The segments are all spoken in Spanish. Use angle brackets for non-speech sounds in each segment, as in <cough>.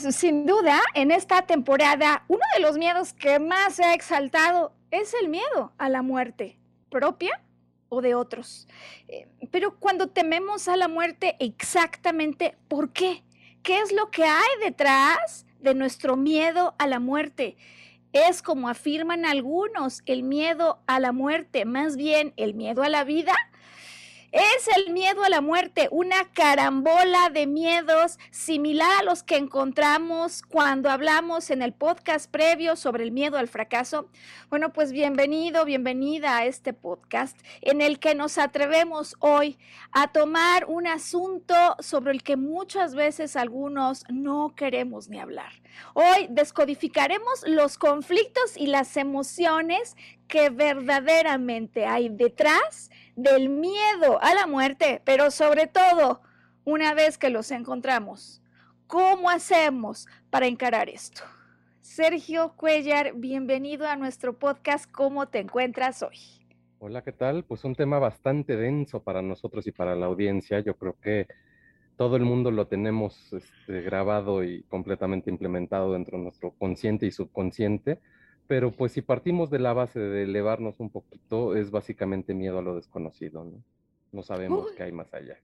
Pues sin duda, en esta temporada, uno de los miedos que más se ha exaltado es el miedo a la muerte, propia o de otros. Eh, pero cuando tememos a la muerte, exactamente, ¿por qué? ¿Qué es lo que hay detrás de nuestro miedo a la muerte? Es como afirman algunos, el miedo a la muerte, más bien el miedo a la vida es el miedo a la muerte, una carambola de miedos similar a los que encontramos cuando hablamos en el podcast previo sobre el miedo al fracaso. Bueno, pues bienvenido, bienvenida a este podcast en el que nos atrevemos hoy a tomar un asunto sobre el que muchas veces algunos no queremos ni hablar. Hoy descodificaremos los conflictos y las emociones que verdaderamente hay detrás del miedo a la muerte, pero sobre todo, una vez que los encontramos, ¿cómo hacemos para encarar esto? Sergio Cuellar, bienvenido a nuestro podcast. ¿Cómo te encuentras hoy? Hola, ¿qué tal? Pues un tema bastante denso para nosotros y para la audiencia. Yo creo que todo el mundo lo tenemos este, grabado y completamente implementado dentro de nuestro consciente y subconsciente pero pues si partimos de la base de elevarnos un poquito, es básicamente miedo a lo desconocido, ¿no? No sabemos qué hay más allá.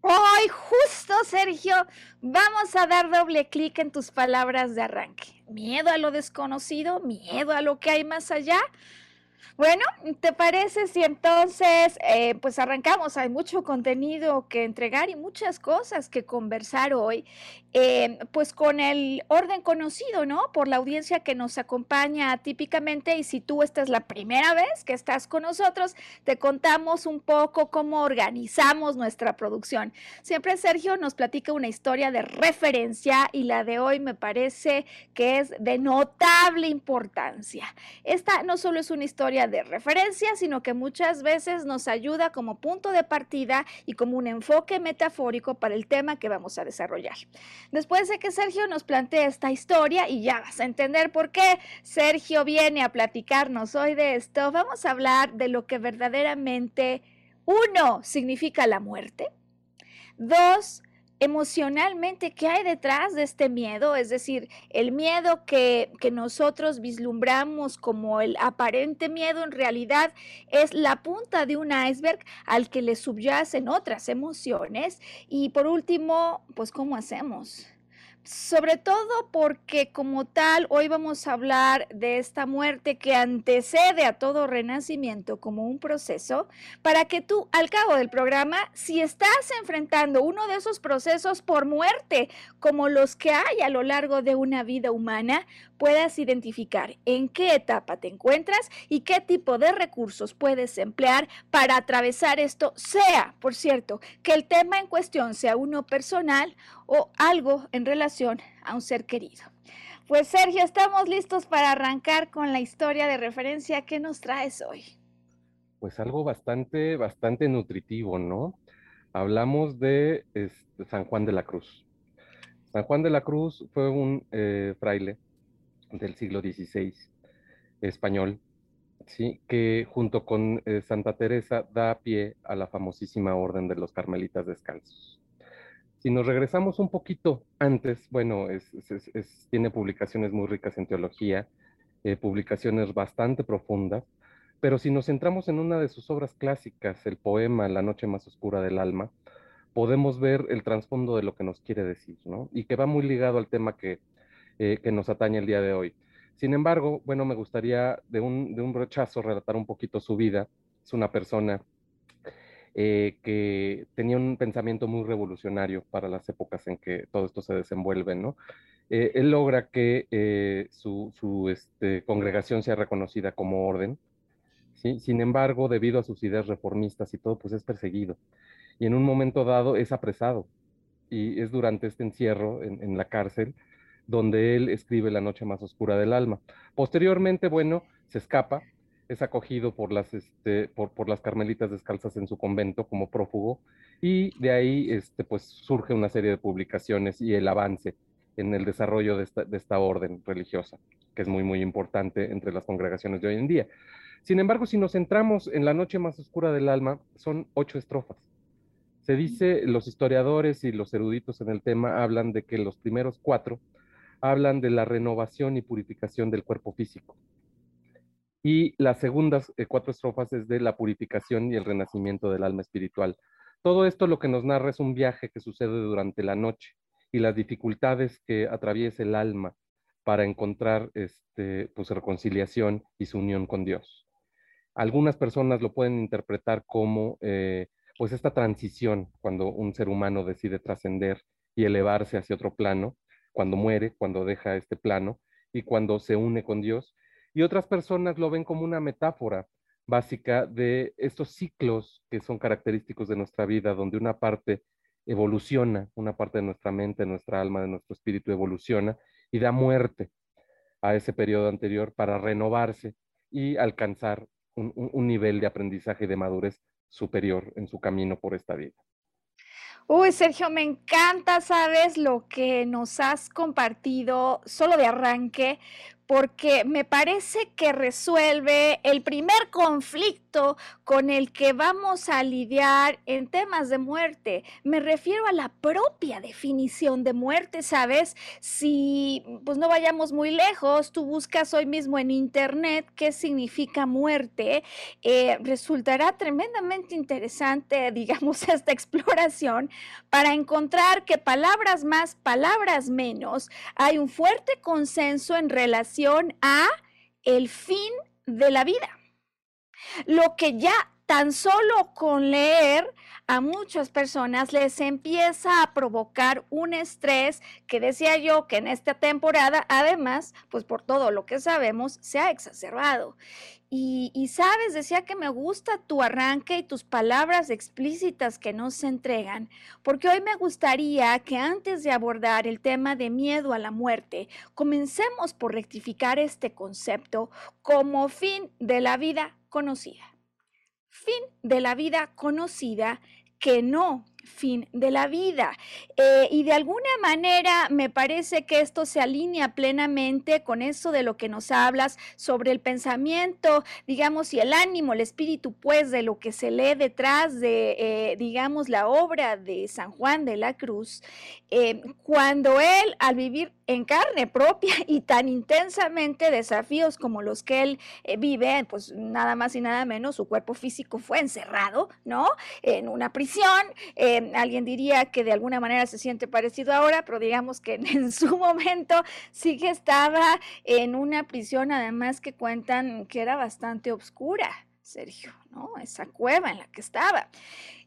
¡Ay, justo, Sergio! Vamos a dar doble clic en tus palabras de arranque. Miedo a lo desconocido, miedo a lo que hay más allá. Bueno, ¿te parece si entonces eh, pues arrancamos? Hay mucho contenido que entregar y muchas cosas que conversar hoy, eh, pues con el orden conocido, ¿no? Por la audiencia que nos acompaña típicamente y si tú esta es la primera vez que estás con nosotros, te contamos un poco cómo organizamos nuestra producción. Siempre Sergio nos platica una historia de referencia y la de hoy me parece que es de notable importancia. Esta no solo es una historia de referencia, sino que muchas veces nos ayuda como punto de partida y como un enfoque metafórico para el tema que vamos a desarrollar. Después de que Sergio nos plantee esta historia y ya vas a entender por qué Sergio viene a platicarnos hoy de esto, vamos a hablar de lo que verdaderamente, uno, significa la muerte. Dos, emocionalmente qué hay detrás de este miedo, es decir, el miedo que, que, nosotros vislumbramos como el aparente miedo en realidad es la punta de un iceberg al que le subyacen otras emociones. Y por último, pues ¿cómo hacemos? Sobre todo porque como tal hoy vamos a hablar de esta muerte que antecede a todo renacimiento como un proceso, para que tú al cabo del programa, si estás enfrentando uno de esos procesos por muerte, como los que hay a lo largo de una vida humana, puedas identificar en qué etapa te encuentras y qué tipo de recursos puedes emplear para atravesar esto, sea, por cierto, que el tema en cuestión sea uno personal o algo en relación a un ser querido. Pues Sergio, estamos listos para arrancar con la historia de referencia que nos traes hoy. Pues algo bastante, bastante nutritivo, ¿no? Hablamos de este, San Juan de la Cruz. San Juan de la Cruz fue un eh, fraile del siglo XVI español, ¿sí? que junto con eh, Santa Teresa da pie a la famosísima orden de los carmelitas descalzos. Si nos regresamos un poquito antes, bueno, tiene publicaciones muy ricas en teología, eh, publicaciones bastante profundas, pero si nos centramos en una de sus obras clásicas, el poema La noche más oscura del alma, podemos ver el trasfondo de lo que nos quiere decir, ¿no? Y que va muy ligado al tema que, eh, que nos atañe el día de hoy. Sin embargo, bueno, me gustaría de un, de un rechazo relatar un poquito su vida. Es una persona eh, que tenía un pensamiento muy revolucionario para las épocas en que todo esto se desenvuelve, ¿no? Eh, él logra que su, su este, congregación sea reconocida como orden. Sin embargo, debido a sus ideas reformistas y todo, pues es perseguido y en un momento dado es apresado. Y es durante este encierro en, la cárcel donde él escribe La noche más oscura del alma. Posteriormente, bueno, se escapa, es acogido por las, este, por, por, las carmelitas descalzas en su convento como prófugo y de ahí este, pues, surge una serie de publicaciones y el avance en el desarrollo de esta, de esta orden religiosa, que es muy, muy importante entre las congregaciones de hoy en día. Sin embargo, si nos centramos en la noche más oscura del alma, son ocho estrofas. Se dice, los historiadores y los eruditos en el tema hablan de que los primeros cuatro hablan de la renovación y purificación del cuerpo físico. Y las segundas eh, cuatro estrofas es de la purificación y el renacimiento del alma espiritual. Todo esto lo que nos narra es un viaje que sucede durante la noche y las dificultades que atraviesa el alma para encontrar este, pues, reconciliación y su unión con Dios. Algunas personas lo pueden interpretar como eh, pues esta transición cuando un ser humano decide trascender y elevarse hacia otro plano, cuando muere, cuando deja este plano y cuando se une con Dios. Y otras personas lo ven como una metáfora básica de estos ciclos que son característicos de nuestra vida, donde una parte evoluciona, una parte de nuestra mente, de nuestra alma, de nuestro espíritu evoluciona y da muerte a ese periodo anterior para renovarse y alcanzar un, un nivel de aprendizaje y de madurez superior en su camino por esta vida. Uy, Sergio, me encanta, sabes, lo que nos has compartido solo de arranque, porque me parece que resuelve el primer conflicto con el que vamos a lidiar en temas de muerte. Me refiero a la propia definición de muerte, ¿sabes? Si pues no vayamos muy lejos, tú buscas hoy mismo en internet qué significa muerte, eh, resultará tremendamente interesante, <laughs> digamos, esta exploración para encontrar que palabras más, palabras menos, hay un fuerte consenso en relación a el fin de la vida. Lo que ya tan solo con leer a muchas personas les empieza a provocar un estrés que decía yo que en esta temporada, además, pues por todo lo que sabemos, se ha exacerbado. Y, sabes, decía que me gusta tu arranque y tus palabras explícitas que nos entregan, porque hoy me gustaría que antes de abordar el tema de miedo a la muerte, comencemos por rectificar este concepto como fin de la vida conocida. Fin de la vida conocida que no fin de la vida. Eh, y de alguna manera me parece que esto se alinea plenamente con eso de lo que nos hablas sobre el pensamiento, digamos, y el ánimo, el espíritu, pues, de lo que se lee detrás de, eh, digamos, la obra de San Juan de la Cruz, eh, cuando él, al vivir en carne propia y tan intensamente desafíos como los que él vive, pues nada más y nada menos, su cuerpo físico fue encerrado, ¿no? En una prisión. Alguien diría que de alguna manera se siente parecido ahora, pero digamos que <laughs> en su momento sí que estaba en una prisión, además que cuentan que era bastante oscura. Sergio, ¿no? Esa cueva en la que estaba.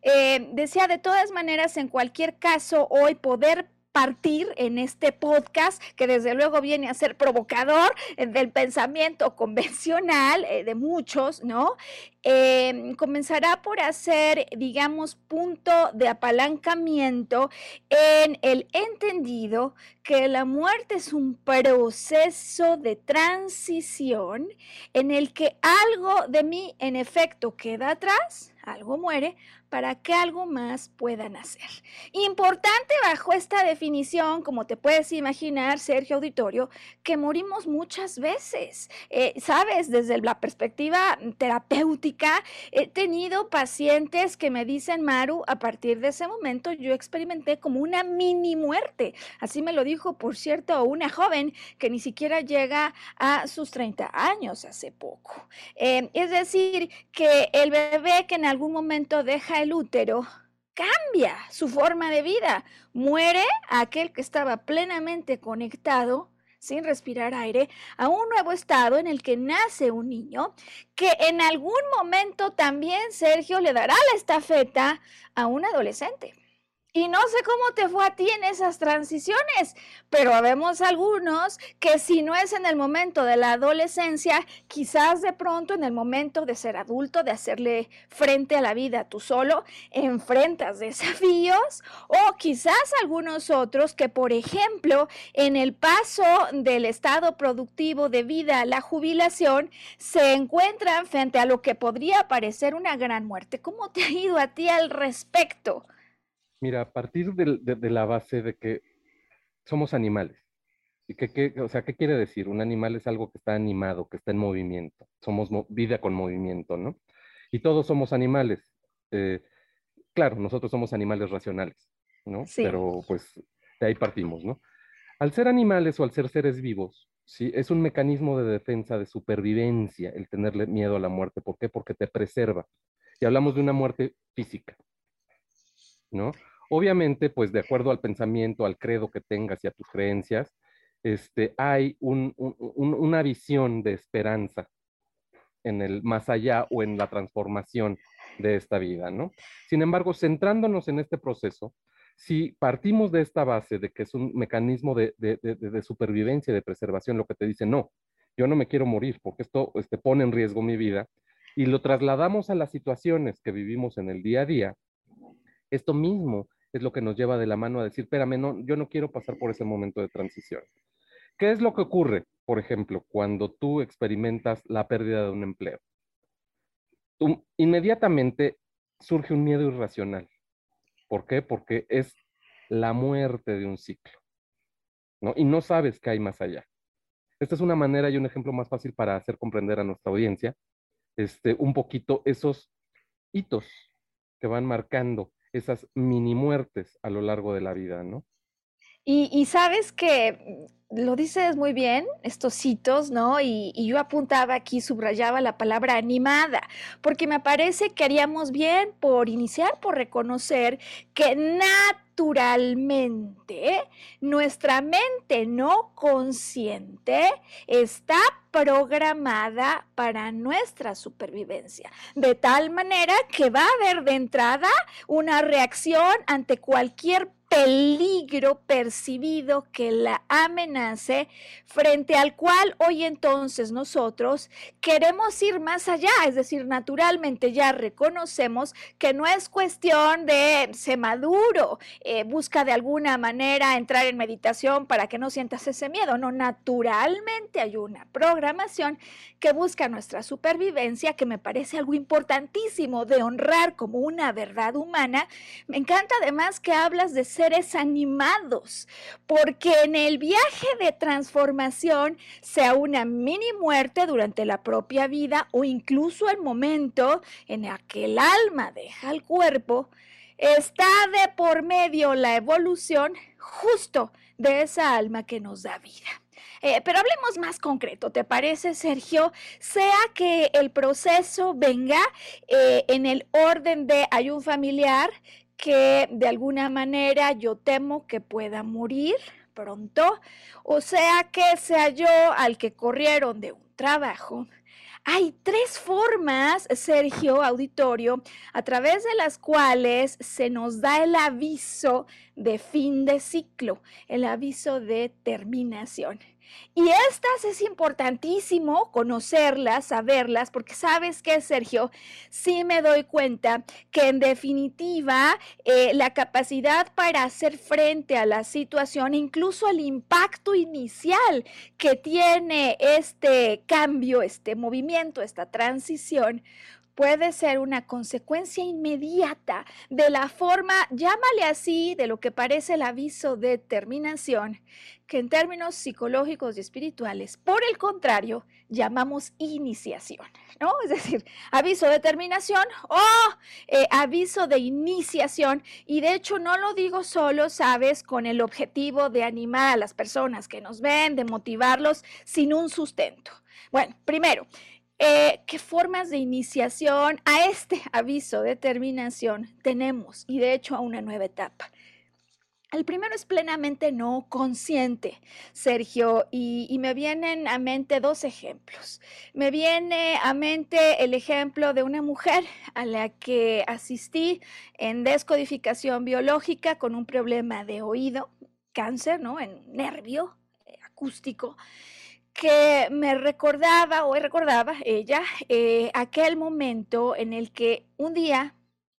Eh, decía, de todas maneras, en cualquier caso, hoy poder partir en este podcast que desde luego viene a ser provocador eh, del pensamiento convencional eh, de muchos, ¿no? Em, comenzará por hacer, digamos, punto de apalancamiento en el entendido que la muerte es un proceso de transición en el que algo de mí, en efecto, queda atrás, algo muere, para que algo más pueda nacer. Importante bajo esta definición, como te puedes imaginar, Sergio Auditorio, que morimos muchas veces. Eh, Sabes, desde la perspectiva terapéutica, he tenido pacientes que me dicen, Maru, a partir de ese momento yo experimenté como una mini muerte. Así me lo dijo, por cierto, una joven que ni siquiera llega a sus 30 años hace poco. Eh, es decir, que el bebé que en algún momento deja el útero cambia su forma de vida. Muere aquel que estaba plenamente conectado sin respirar aire, a un nuevo estado en el que nace un niño que en algún momento también Sergio le dará la estafeta a un adolescente. Y no sé cómo te fue a ti en esas transiciones, pero habemos algunos que si no es en el momento de la adolescencia, quizás de pronto en el momento de ser adulto, de hacerle frente a la vida tú solo, enfrentas desafíos o quizás algunos otros que, por ejemplo, en el paso del estado productivo de vida a la jubilación, se encuentran frente a lo que podría parecer una gran muerte. ¿Cómo te ha ido a ti al respecto? Mira, a partir de, la base de que somos animales. ¿Y qué, o sea, qué quiere decir? Un animal es algo que está animado, que está en movimiento. Somos vida con movimiento, ¿no? Y todos somos animales. Eh, claro, nosotros somos animales racionales, ¿no? Sí. Pero pues de ahí partimos, ¿no? Al ser animales o al ser seres vivos, ¿sí? Es un mecanismo de defensa, de supervivencia, el tenerle miedo a la muerte. ¿Por qué? Porque te preserva. Y hablamos de una muerte física, Obviamente, pues de acuerdo al pensamiento, al credo que tengas y a tus creencias, este, hay una visión de esperanza en el más allá o en la transformación de esta vida, ¿no? Sin embargo, centrándonos en este proceso, si partimos de esta base de que es un mecanismo de, supervivencia de preservación, lo que te dice, no, yo no me quiero morir porque esto este, pone en riesgo mi vida, y lo trasladamos a las situaciones que vivimos en el día a día, esto mismo es lo que nos lleva de la mano a decir, espérame, no, yo no quiero pasar por ese momento de transición. ¿Qué es lo que ocurre, por ejemplo, cuando tú experimentas la pérdida de un empleo? inmediatamente surge un miedo irracional. ¿Por qué? Porque es la muerte de un ciclo. ¿no? Y no sabes qué hay más allá. Esta es una manera y un ejemplo más fácil para hacer comprender a nuestra audiencia este, un poquito esos hitos que van marcando esas mini muertes a lo largo de la vida, ¿no? Y, sabes que lo dices muy bien, estos hitos, ¿no? Y, y, yo apuntaba aquí, subrayaba la palabra animada, porque me parece que haríamos bien por iniciar, por reconocer que naturalmente nuestra mente no consciente está programada para nuestra supervivencia, de tal manera que va a haber de entrada una reacción ante cualquier peligro percibido que la amenace, frente al cual hoy entonces nosotros queremos ir más allá, es decir, naturalmente ya reconocemos que no es cuestión de se maduro, eh, busca de alguna manera entrar en meditación para que no sientas ese miedo, no, naturalmente hay una programación que busca nuestra supervivencia, que me parece algo importantísimo de honrar como una verdad humana. Me encanta además que hablas de seres animados, porque en el viaje de transformación, sea una mini muerte durante la propia vida o incluso el momento en el que el alma deja el cuerpo, está de por medio la evolución justo de esa alma que nos da vida. Eh, pero hablemos más concreto, ¿te parece, Sergio? Sea que el proceso venga eh, en el orden de hay un familiar que de alguna manera yo temo que pueda morir pronto, o sea que sea yo al que corrieron de un trabajo. Hay tres formas, Sergio Auditorio, a través de las cuales se nos da el aviso de fin de ciclo, el aviso de terminación. Y estas es importantísimo conocerlas, saberlas, porque sabes que, Sergio, sí me doy cuenta que en definitiva eh, la capacidad para hacer frente a la situación, incluso el impacto inicial que tiene este cambio, este movimiento, esta transición, puede ser una consecuencia inmediata de la forma, llámale así, de lo que parece el aviso de terminación, que en términos psicológicos y espirituales, por el contrario, llamamos iniciación, ¿no? Es decir, aviso de terminación o eh, aviso de iniciación. Y de hecho no lo digo solo, sabes, con el objetivo de animar a las personas que nos ven, de motivarlos sin un sustento. Bueno, primero, eh, ¿Qué formas de iniciación a este <laughs> aviso de terminación tenemos? Y de hecho a una nueva etapa. El primero es plenamente no consciente, Sergio, y, y, me vienen a mente dos ejemplos. Me viene a mente el ejemplo de una mujer a la que asistí en descodificación biológica con un problema de oído, cáncer, ¿no? En nervio eh, acústico que me recordaba, hoy recordaba ella, eh, aquel momento en el que un día,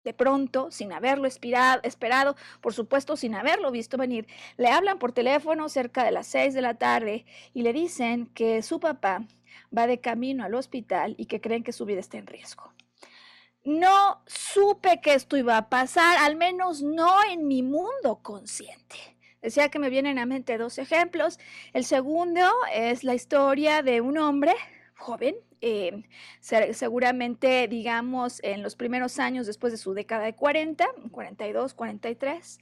de pronto, sin haberlo esperado, esperado, por supuesto sin haberlo visto venir, le hablan por teléfono cerca de las seis de la tarde y le dicen que su papá va de camino al hospital y que creen que su vida está en riesgo. No supe que esto iba a pasar, al menos no en mi mundo consciente. Decía que me vienen a mente dos ejemplos. El segundo es la historia de un hombre joven, eh, seguramente, digamos, en los primeros años después de su década de 40, 42, 43,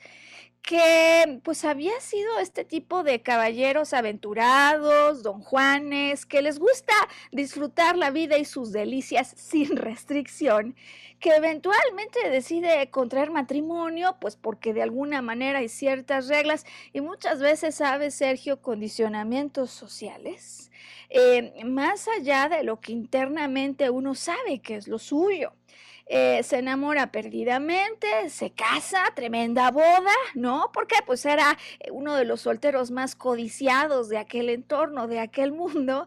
que pues había sido este tipo de caballeros aventurados, don Juanes, que les gusta disfrutar la vida y sus delicias <laughs> sin restricción, que eventualmente decide contraer matrimonio, pues porque de alguna manera hay ciertas reglas y muchas veces, sabe Sergio, condicionamientos sociales, eh, más allá de lo que internamente uno sabe que es lo suyo. Eh, se enamora perdidamente, se casa, tremenda boda, ¿no? Porque pues era eh, uno de los solteros más codiciados de aquel entorno, de aquel mundo,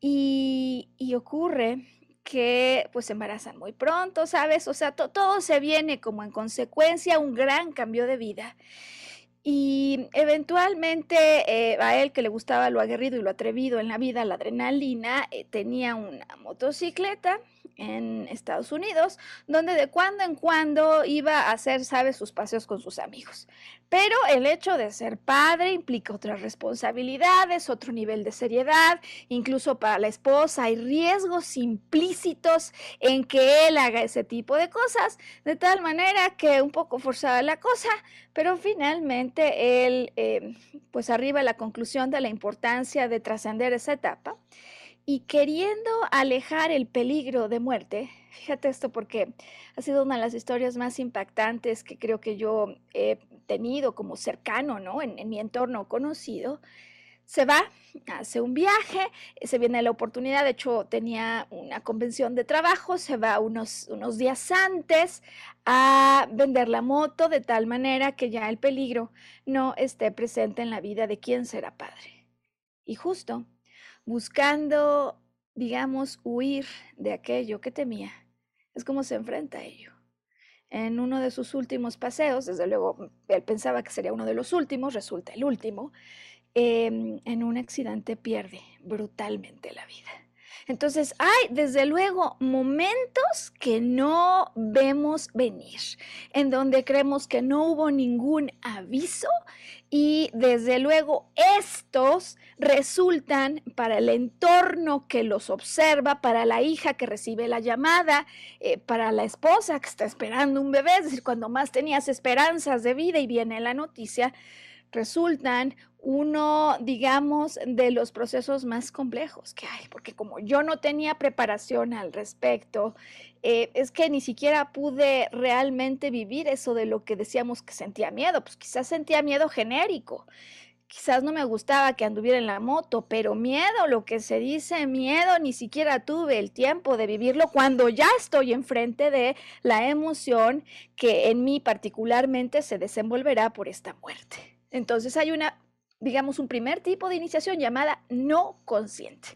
y, ocurre que pues se embarazan muy pronto, ¿sabes? O sea, todo se viene como en consecuencia un gran cambio de vida. Y eventualmente eh, a él que le gustaba lo aguerrido y lo atrevido en la vida, la adrenalina, tenía una motocicleta en Estados Unidos, donde de cuando en cuando iba a hacer, sabes, sus paseos con sus amigos. Pero el hecho de ser padre implica otras responsabilidades, otro nivel de seriedad, incluso para la esposa hay riesgos implícitos en que él haga ese tipo de cosas, de tal manera que un poco forzada la cosa, pero finalmente él eh, pues arriba a la conclusión de la importancia de trascender esa etapa y queriendo alejar el peligro de muerte, fíjate esto porque ha sido una de las historias más impactantes que creo que yo he tenido como cercano, ¿no? En, mi entorno conocido. Se va, hace un viaje, se viene la oportunidad, de hecho tenía una convención de trabajo, se va unos, unos días antes a vender la moto de tal manera que ya el peligro no esté presente en la vida de quien será padre. Y justo buscando, digamos, huir de aquello que temía. Es como se enfrenta a ello. En uno de sus últimos paseos, desde luego él pensaba que sería uno de los últimos, resulta el último, em, en un accidente pierde brutalmente la vida. Entonces, hay desde luego momentos que no vemos venir, en donde creemos que no hubo ningún aviso y desde luego estos resultan para el entorno que los observa, para la hija que recibe la llamada, eh, para la esposa que está esperando un bebé, es decir, cuando más tenías esperanzas de vida y viene la noticia, resultan uno, digamos, de los procesos más complejos que hay, porque como yo no tenía preparación al respecto, eh, es que ni siquiera pude realmente vivir eso de lo que decíamos que sentía miedo, pues quizás sentía miedo genérico, quizás no me gustaba que anduviera en la moto, pero miedo, lo que se dice miedo, ni siquiera tuve el tiempo de vivirlo cuando ya estoy enfrente de la emoción que en mí particularmente se desenvolverá por esta muerte. Entonces hay una, digamos, un primer tipo de iniciación llamada no consciente.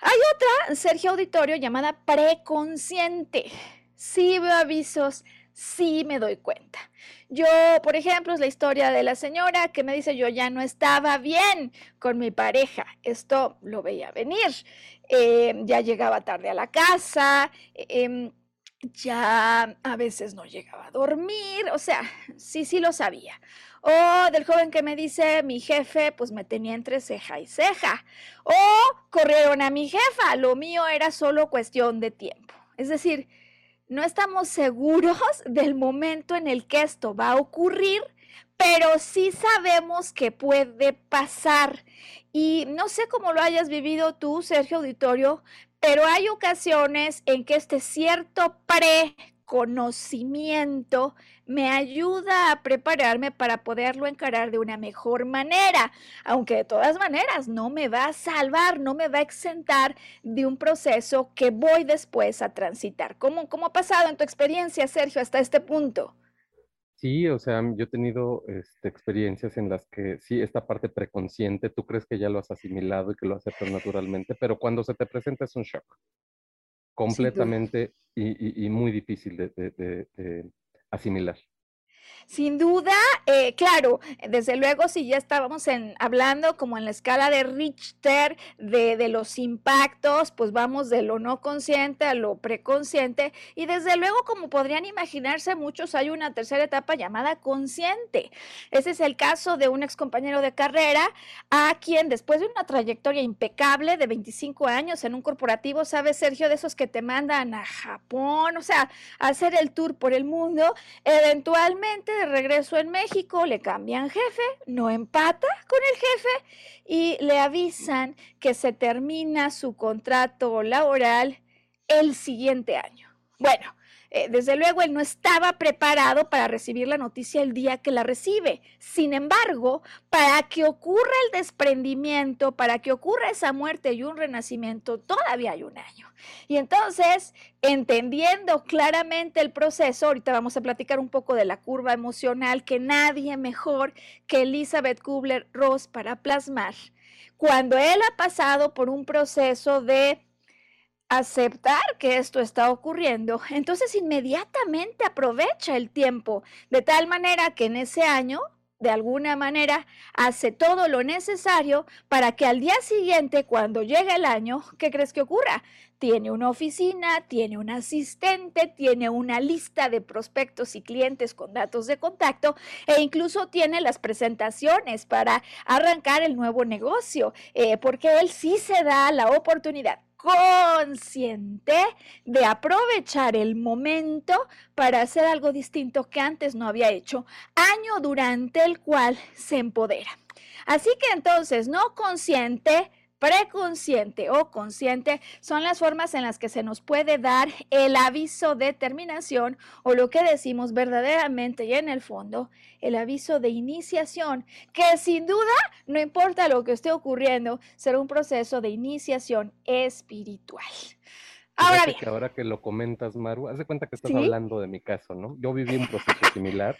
Hay otra, Sergio Auditorio, llamada preconsciente. Sí veo avisos, sí me doy cuenta. Yo, por ejemplo, es la historia de la señora que me dice yo ya no estaba bien con mi pareja. Esto lo veía venir. Eh, ya llegaba tarde a la casa. Em, ya a veces no llegaba a dormir, o sea, sí, sí lo sabía. O del joven que me dice, mi jefe, pues me tenía entre ceja y ceja. O corrieron a mi jefa, lo mío era solo cuestión de tiempo. Es decir, no estamos seguros <laughs> del momento en el que esto va a ocurrir, pero sí sabemos que puede pasar. Y no sé cómo lo hayas vivido tú, Sergio Auditorio, pero hay ocasiones en que este cierto preconocimiento me ayuda a prepararme para poderlo encarar de una mejor manera, aunque de todas maneras no me va a salvar, no me va a exentar de un proceso que voy después a transitar. ¿Cómo, cómo ha pasado en tu experiencia, Sergio, hasta este punto? Sí, o sea, yo he tenido este, experiencias en las que sí, esta parte preconsciente, tú crees que ya lo has asimilado y que lo aceptas naturalmente, pero cuando se te presenta es un shock completamente y, muy difícil de asimilar. Sin duda, eh, claro, desde luego si ya estábamos en, hablando como en la escala de Richter de, de, los impactos, pues vamos de lo no consciente a lo preconsciente y desde luego como podrían imaginarse muchos hay una tercera etapa llamada consciente. Ese es el caso de un ex compañero de carrera a quien después de una trayectoria impecable de 25 años en un corporativo, sabes Sergio, de esos que te mandan a Japón, o sea, a hacer el tour por el mundo, eventualmente de regreso en México, le cambian jefe, no empata con el jefe y le avisan que se termina su contrato laboral el siguiente año. Bueno, eh, desde luego, él no estaba preparado para recibir la noticia el día que la recibe. Sin embargo, para que ocurra el desprendimiento, para que ocurra esa muerte y un renacimiento, todavía hay un año. Y entonces, entendiendo claramente el proceso, ahorita vamos a platicar un poco de la curva emocional que nadie mejor que Elizabeth Kubler-Ross para plasmar. Cuando él ha pasado por un proceso de aceptar que esto está ocurriendo, entonces inmediatamente aprovecha el tiempo, de tal manera que en ese año, de alguna manera, hace todo lo necesario para que al día siguiente, cuando llegue el año, ¿qué crees que ocurra? Tiene una oficina, tiene un asistente, tiene una lista de prospectos y clientes con datos de contacto e incluso tiene las presentaciones para arrancar el nuevo negocio, eh, porque él sí se da la oportunidad consciente de aprovechar el momento para hacer algo distinto que antes no había hecho, año durante el cual se empodera. Así que entonces, no consciente, preconsciente o consciente son las formas en las que se nos puede dar el aviso de terminación o lo que decimos verdaderamente y en el fondo, el aviso de iniciación, que sin duda, no importa lo que esté ocurriendo, será un proceso de iniciación espiritual. Ahora bien. Que ahora que lo comentas, Maru, haz de cuenta que estás hablando de mi caso, ¿no? Yo viví un proceso similar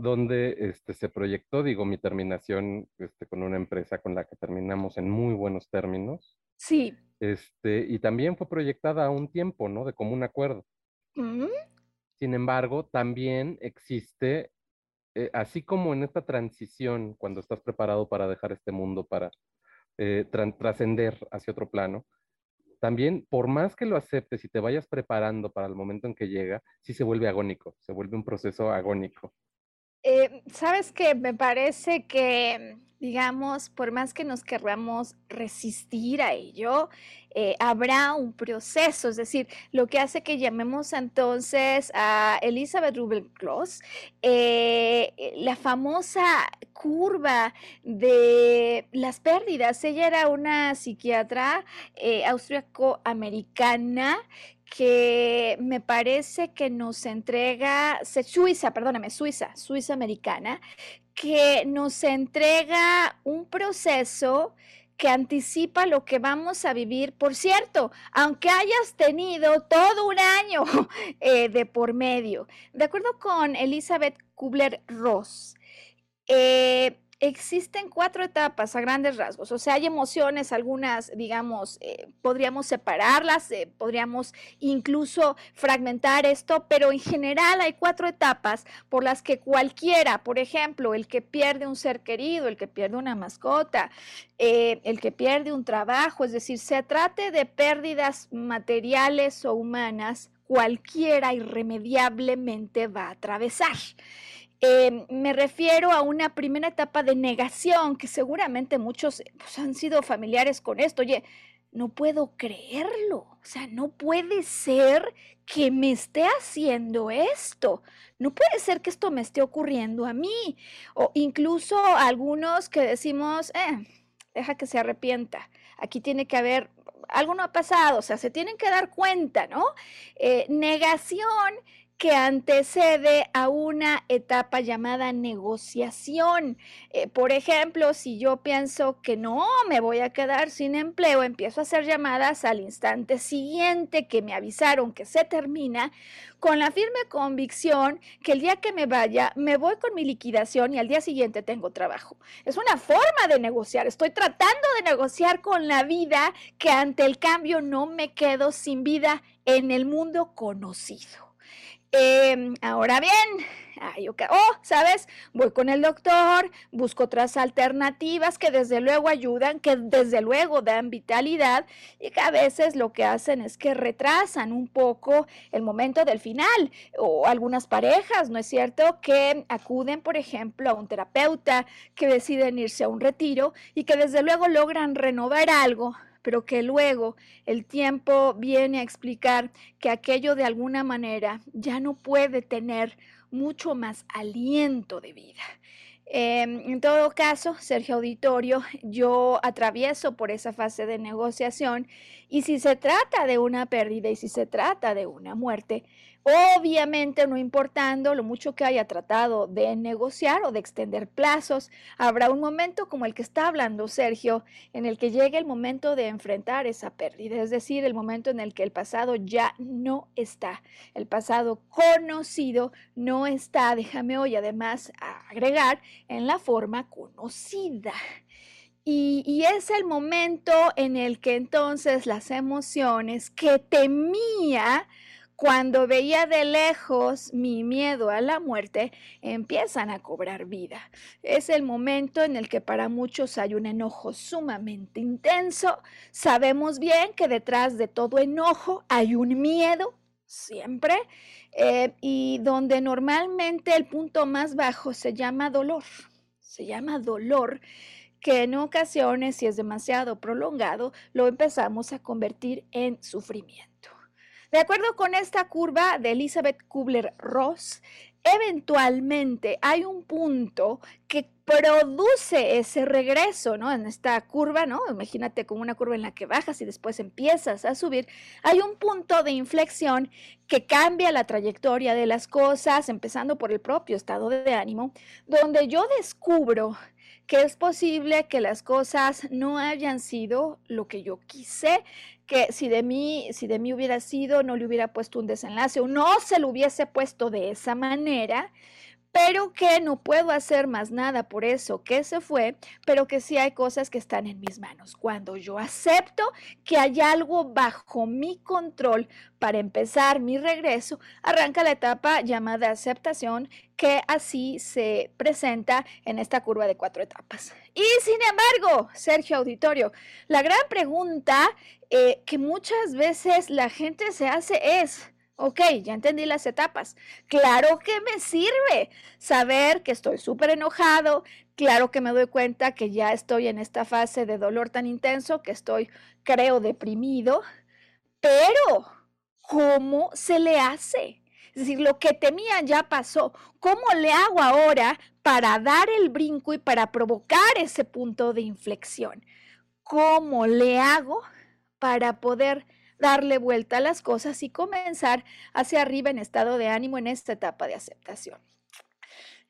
donde este, se proyectó, digo, mi terminación este, con una empresa con la que terminamos en muy buenos términos. Sí. Este, y también fue proyectada a un tiempo, ¿no? De común acuerdo. Mm. Sin embargo, también existe, eh, así como en esta transición, cuando estás preparado para dejar este mundo, para eh, trascender hacia otro plano, también, por más que lo aceptes y te vayas preparando para el momento en que llega, sí se vuelve agónico, se vuelve un proceso agónico. Eh, Sabes que me parece que, digamos, por más que nos querramos resistir a ello, eh, habrá un proceso, es decir, lo que hace que llamemos entonces a Elizabeth Rubin-Kloss eh, la famosa curva de las pérdidas. Ella era una psiquiatra austriaco-americana que me parece que nos entrega, Suiza, perdóname, Suiza, Suiza americana, que nos entrega un proceso que anticipa lo que vamos a vivir. Por cierto, aunque hayas tenido todo un año <laughs> eh, de por medio, de acuerdo con Elizabeth Kubler-Ross, eh, existen cuatro etapas a grandes rasgos, o sea, hay emociones, algunas, digamos, eh, podríamos separarlas, eh, podríamos incluso fragmentar esto, pero en general hay cuatro etapas por las que cualquiera, por ejemplo, el que pierde un ser querido, el que pierde una mascota, eh, el que pierde un trabajo, es decir, se trate de pérdidas materiales o humanas, cualquiera irremediablemente va a atravesar. Em, me refiero a una primera etapa de negación que seguramente muchos pues, han sido familiares con esto. Oye, no puedo creerlo. O sea, no puede ser que me esté haciendo esto. No puede ser que esto me esté ocurriendo a mí. O incluso algunos que decimos, eh, deja que se arrepienta. Aquí tiene que haber, algo no ha pasado, o sea, se tienen que dar cuenta, ¿no? Eh, negación que antecede a una etapa llamada negociación. Eh, por ejemplo, si yo pienso que no me voy a quedar sin empleo, empiezo a hacer llamadas al instante siguiente que me avisaron que se termina, con la firme convicción que el día que me vaya, me voy con mi liquidación y al día siguiente tengo trabajo. Es una forma de negociar. Estoy tratando de negociar con la vida que ante el cambio no me quedo sin vida en el mundo conocido. Em, ahora bien, oh, ¿sabes? Voy con el doctor, busco otras alternativas que desde luego ayudan, que desde luego dan vitalidad y que a veces lo que hacen es que retrasan un poco el momento del final. O algunas parejas, ¿no es cierto? Que acuden, por ejemplo, a un terapeuta, que deciden irse a un retiro y que desde luego logran renovar algo pero que luego el tiempo viene a explicar que aquello de alguna manera ya no puede tener mucho más aliento de vida. Em, en todo caso, Sergio Auditorio, yo atravieso por esa fase de negociación y si se trata de una pérdida y si se trata de una muerte, Obviamente, no importando lo mucho que haya tratado de negociar o de extender plazos, habrá un momento como el que está hablando Sergio, en el que llegue el momento de enfrentar esa pérdida, es decir, el momento en el que el pasado ya no está, el pasado conocido no está, déjame hoy además agregar, en la forma conocida. Y, y, es el momento en el que entonces las emociones que temía cuando veía de lejos mi miedo a la muerte, empiezan a cobrar vida. Es el momento en el que para muchos hay un enojo sumamente intenso. Sabemos bien que detrás de todo enojo hay un miedo, siempre, eh, y donde normalmente el punto más bajo se llama dolor. Se llama dolor que en ocasiones, si es demasiado prolongado, lo empezamos a convertir en sufrimiento. De acuerdo con esta curva de Elizabeth Kubler-Ross, eventualmente hay un punto que produce ese regreso, ¿no? En esta curva, ¿no? Imagínate como una curva en la que bajas y después empiezas a subir. Hay un punto de inflexión que cambia la trayectoria de las cosas, empezando por el propio estado de ánimo, donde yo descubro que es posible que las cosas no hayan sido lo que yo quise, que si de mí, si de mí hubiera sido, no le hubiera puesto un desenlace o no se lo hubiese puesto de esa manera, pero que no puedo hacer más nada por eso que se fue, pero que sí hay cosas que están en mis manos. Cuando yo acepto que hay algo bajo mi control para empezar mi regreso, arranca la etapa llamada aceptación, que así se presenta en esta curva de cuatro etapas. Y sin embargo, Sergio Auditorio, la gran pregunta eh, que muchas veces la gente se hace es, Ok, ya entendí las etapas. Claro que me sirve saber que estoy súper enojado. Claro que me doy cuenta que ya estoy en esta fase de dolor tan intenso que estoy, creo, deprimido. Pero, ¿cómo se le hace? Es decir, lo que temía ya pasó. ¿Cómo le hago ahora para dar el brinco y para provocar ese punto de inflexión? ¿Cómo le hago para poder darle vuelta a las cosas y comenzar hacia arriba en estado de ánimo en esta etapa de aceptación.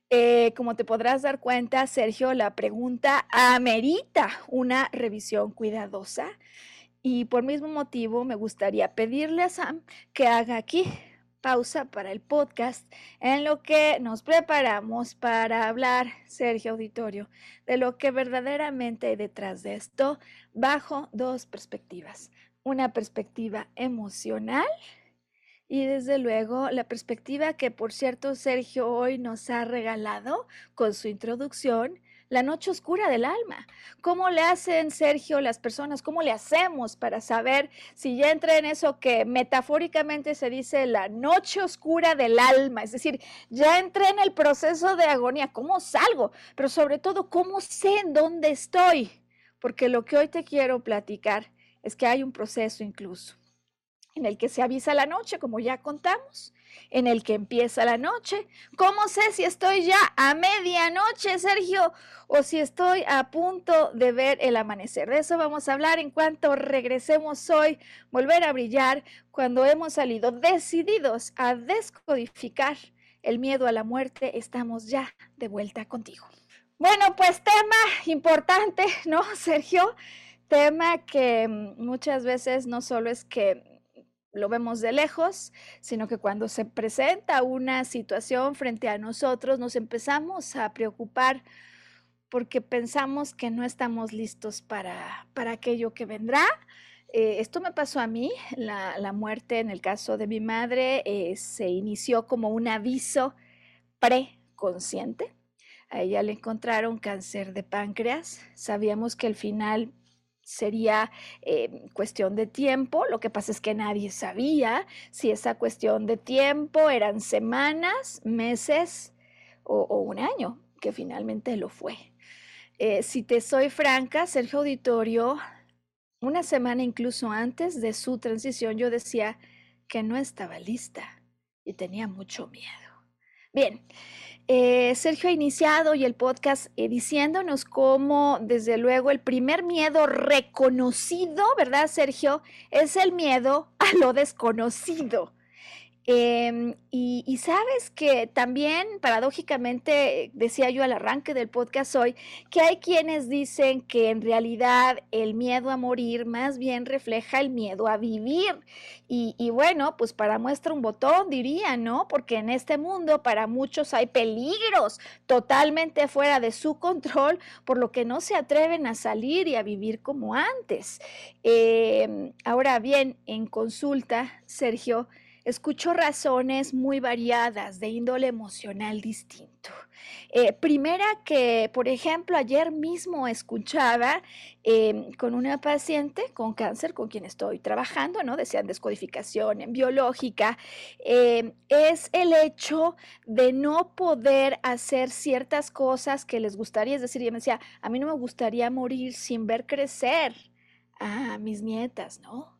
Eh, como te podrás dar cuenta, Sergio, la pregunta amerita una revisión cuidadosa y por mismo motivo me gustaría pedirle a Sam que haga aquí pausa para el podcast en lo que nos preparamos para hablar, Sergio Auditorio, de lo que verdaderamente hay detrás de esto bajo dos perspectivas una perspectiva emocional y desde luego la perspectiva que por cierto Sergio hoy nos ha regalado con su introducción, la noche oscura del alma. ¿Cómo le hacen, Sergio, las personas? ¿Cómo le hacemos para saber si ya entra en eso que metafóricamente se dice la noche oscura del alma? Es decir, ya entré en el proceso de agonía. ¿Cómo salgo? Pero sobre todo, ¿cómo sé en dónde estoy? Porque lo que hoy te quiero platicar es que hay un proceso incluso en el que se avisa la noche, como ya contamos, en el que empieza la noche. ¿Cómo sé si estoy ya a medianoche, Sergio? O si estoy a punto de ver el amanecer. De eso vamos a hablar en cuanto regresemos hoy, volver a brillar, cuando hemos salido decididos a descodificar el miedo a la muerte. Estamos ya de vuelta contigo. Bueno, pues tema importante, ¿no, Sergio? Tema que muchas veces no solo es que lo vemos de lejos, sino que cuando se presenta una situación frente a nosotros nos empezamos a preocupar porque pensamos que no estamos listos para, para aquello que vendrá. Eh, esto me pasó a mí, la, muerte en el caso de mi madre eh, se inició como un aviso preconsciente. A ella le encontraron cáncer de páncreas. Sabíamos que el final sería eh, cuestión de tiempo. Lo que pasa es que nadie sabía si esa cuestión de tiempo eran semanas, meses o, un año, que finalmente lo fue. Eh, si te soy franca, Sergio Auditorio, una semana incluso antes de su transición, yo decía que no estaba lista y tenía mucho miedo. Bien, eh, Sergio ha iniciado y el podcast eh, diciéndonos cómo, desde luego, el primer miedo reconocido, ¿verdad, Sergio? Es el miedo a lo desconocido. Em, y, sabes que también, paradójicamente, decía yo al arranque del podcast hoy, que hay quienes dicen que en realidad el miedo a morir más bien refleja el miedo a vivir. Y, bueno, pues para muestra un botón, diría, ¿no? Porque en este mundo para muchos hay peligros totalmente fuera de su control, por lo que no se atreven a salir y a vivir como antes. Em, ahora bien, en consulta, Sergio, escucho razones muy variadas de índole emocional distinto. Eh, primera que, por ejemplo, ayer mismo escuchaba em, con una paciente con cáncer con quien estoy trabajando, ¿no? Decían descodificación en biológica, em, es el hecho de no poder hacer ciertas cosas que les gustaría, es decir, ella me decía, a mí no me gustaría morir sin ver crecer a mis nietas, ¿no?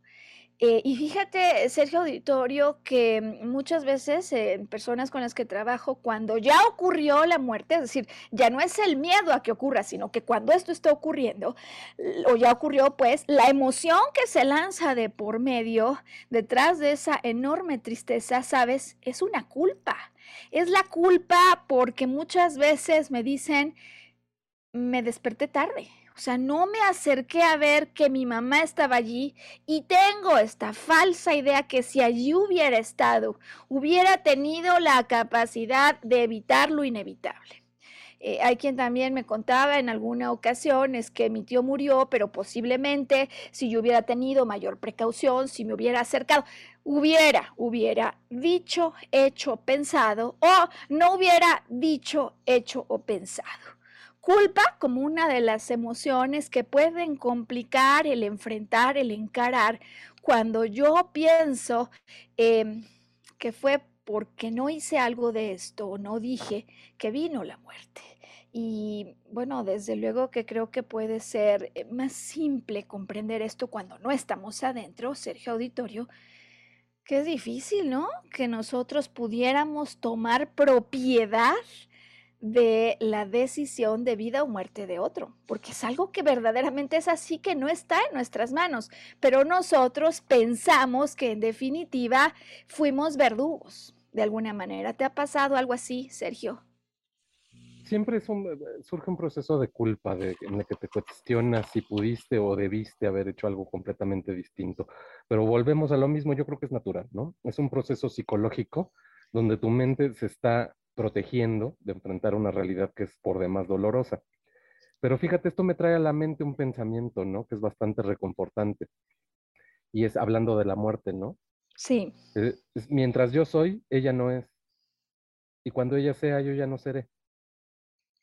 Eh, y fíjate, Sergio Auditorio, que muchas veces eh, personas con las que trabajo, cuando ya ocurrió la muerte, es decir, ya no es el miedo a que ocurra, sino que cuando esto está ocurriendo, o ya ocurrió, pues la emoción que se lanza de por medio, detrás de esa enorme tristeza, sabes, es una culpa. Es la culpa porque muchas veces me dicen, me desperté tarde o sea, no me acerqué a ver que mi mamá estaba allí y tengo esta falsa idea que si allí hubiera estado, hubiera tenido la capacidad de evitar lo inevitable. Eh, hay quien también me contaba en alguna ocasión es que mi tío murió, pero posiblemente si yo hubiera tenido mayor precaución, si me hubiera acercado, hubiera, hubiera dicho, hecho, pensado o no hubiera dicho, hecho o pensado. Culpa como una de las emociones que pueden complicar el enfrentar, el encarar. Cuando yo pienso em, que fue porque no hice algo de esto no dije que vino la muerte. Y bueno, desde luego que creo que puede ser eh, más simple comprender esto cuando no estamos adentro, Sergio Auditorio, que es difícil, ¿no? Que nosotros pudiéramos tomar propiedad de la decisión de vida o muerte de otro, porque es algo que verdaderamente es así que no está en nuestras manos, pero nosotros pensamos que en definitiva fuimos verdugos de alguna manera. ¿Te ha pasado algo así, Sergio? Siempre es un, surge un proceso de culpa de, en el que te cuestionas si pudiste o debiste haber hecho algo completamente distinto. Pero volvemos a lo mismo, yo creo que es natural, ¿no? Es un proceso psicológico donde tu mente se está protegiendo de enfrentar una realidad que es por demás dolorosa. Pero fíjate, esto me trae a la mente un pensamiento, ¿no? Que es bastante reconfortante. Y es hablando de la muerte, ¿no? Sí. Eh, mientras yo soy, ella no es. Y cuando ella sea, yo ya no seré.